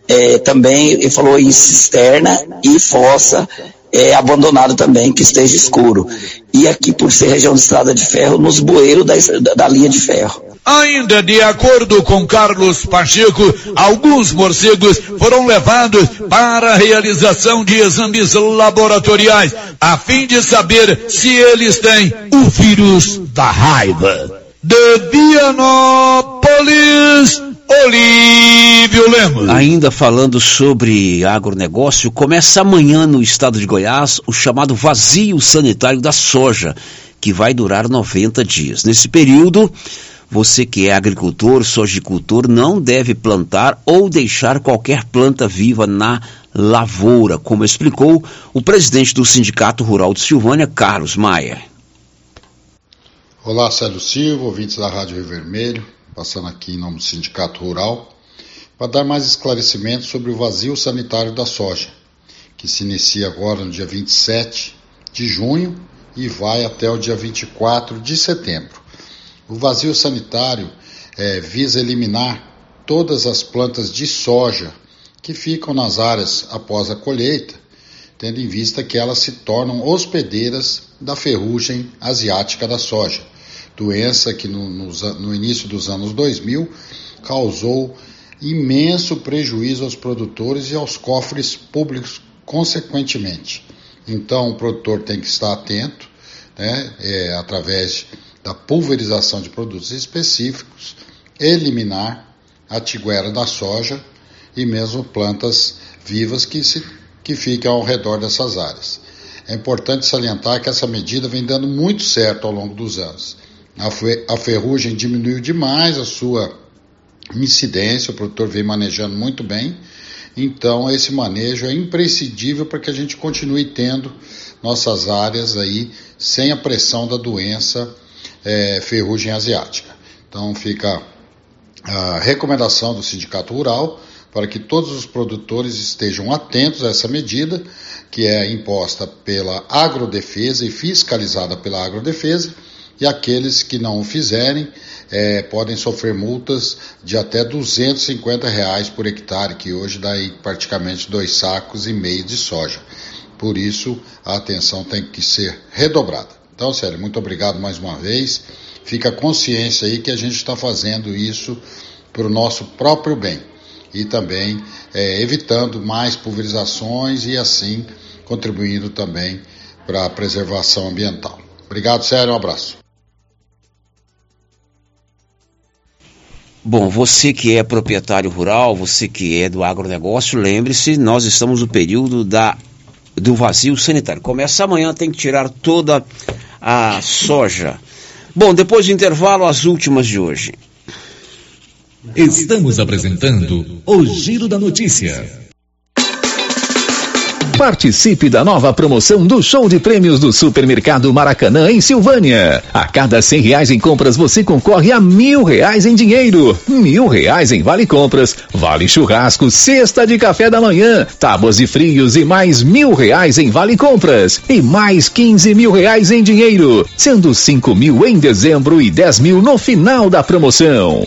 é, também ele falou em cisterna e fossa, é abandonado também, que esteja escuro. E aqui, por ser região de estrada de ferro, nos bueiros da, da linha de ferro. Ainda de acordo com Carlos Pacheco, alguns morcegos foram levados para a realização de exames laboratoriais, a fim de saber se eles têm o vírus da raiva. De Vianópolis, Olívio Lemos. Ainda falando sobre agronegócio, começa amanhã no estado de Goiás o chamado vazio sanitário da soja, que vai durar 90 dias. Nesse período, você que é agricultor, sojicultor, não deve plantar ou deixar qualquer planta viva na lavoura, como explicou o presidente do Sindicato Rural de Silvânia, Carlos Maia. Olá, Célio Silva, ouvintes da Rádio Rio Vermelho passando aqui em nome do Sindicato Rural, para dar mais esclarecimentos sobre o vazio sanitário da soja, que se inicia agora no dia 27 de junho e vai até o dia 24 de setembro. O vazio sanitário é, visa eliminar todas as plantas de soja que ficam nas áreas após a colheita, tendo em vista que elas se tornam hospedeiras da ferrugem asiática da soja, doença que no, no, no início dos anos 2000 causou imenso prejuízo aos produtores e aos cofres públicos, consequentemente. Então, o produtor tem que estar atento, né, é, através da pulverização de produtos específicos, eliminar a tiguera da soja e mesmo plantas vivas que, se, que ficam ao redor dessas áreas. É importante salientar que essa medida vem dando muito certo ao longo dos anos. A ferrugem diminuiu demais a sua incidência, o produtor vem manejando muito bem. Então, esse manejo é imprescindível para que a gente continue tendo nossas áreas aí sem a pressão da doença é, ferrugem asiática. Então, fica a recomendação do Sindicato Rural para que todos os produtores estejam atentos a essa medida que é imposta pela agrodefesa e fiscalizada pela agrodefesa, e aqueles que não o fizerem é, podem sofrer multas de até 250 reais por hectare, que hoje dá aí praticamente dois sacos e meio de soja. Por isso, a atenção tem que ser redobrada. Então, sério, muito obrigado mais uma vez. Fica consciência aí que a gente está fazendo isso para o nosso próprio bem e também é, evitando mais pulverizações e assim contribuindo também para a preservação ambiental. Obrigado, Sério, um abraço. Bom, você que é proprietário rural, você que é do agronegócio, lembre-se, nós estamos no período da, do vazio sanitário. Começa amanhã, tem que tirar toda a soja. Bom, depois do intervalo, as últimas de hoje. Estamos apresentando o Giro da Notícia. Participe da nova promoção do show de prêmios do Supermercado Maracanã em Silvânia. A cada cem reais em compras você concorre a mil reais em dinheiro, mil reais em vale compras, vale churrasco, cesta de café da manhã, tábuas de frios e mais mil reais em vale compras e mais quinze mil reais em dinheiro, sendo cinco mil em dezembro e dez mil no final da promoção.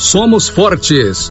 somos fortes.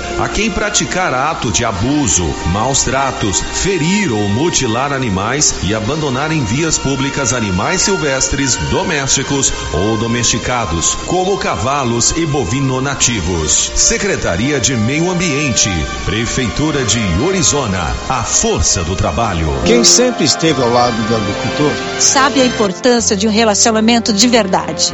a quem praticar ato de abuso, maus tratos, ferir ou mutilar animais e abandonar em vias públicas animais silvestres, domésticos ou domesticados, como cavalos e bovino nativos. Secretaria de Meio Ambiente, Prefeitura de Orizona, a força do trabalho. Quem sempre esteve ao lado do agricultor sabe a importância de um relacionamento de verdade.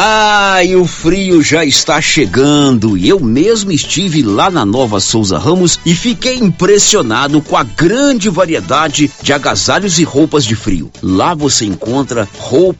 Ah, e o frio já está chegando. E eu mesmo estive lá na Nova Souza Ramos e fiquei impressionado com a grande variedade de agasalhos e roupas de frio. Lá você encontra roupas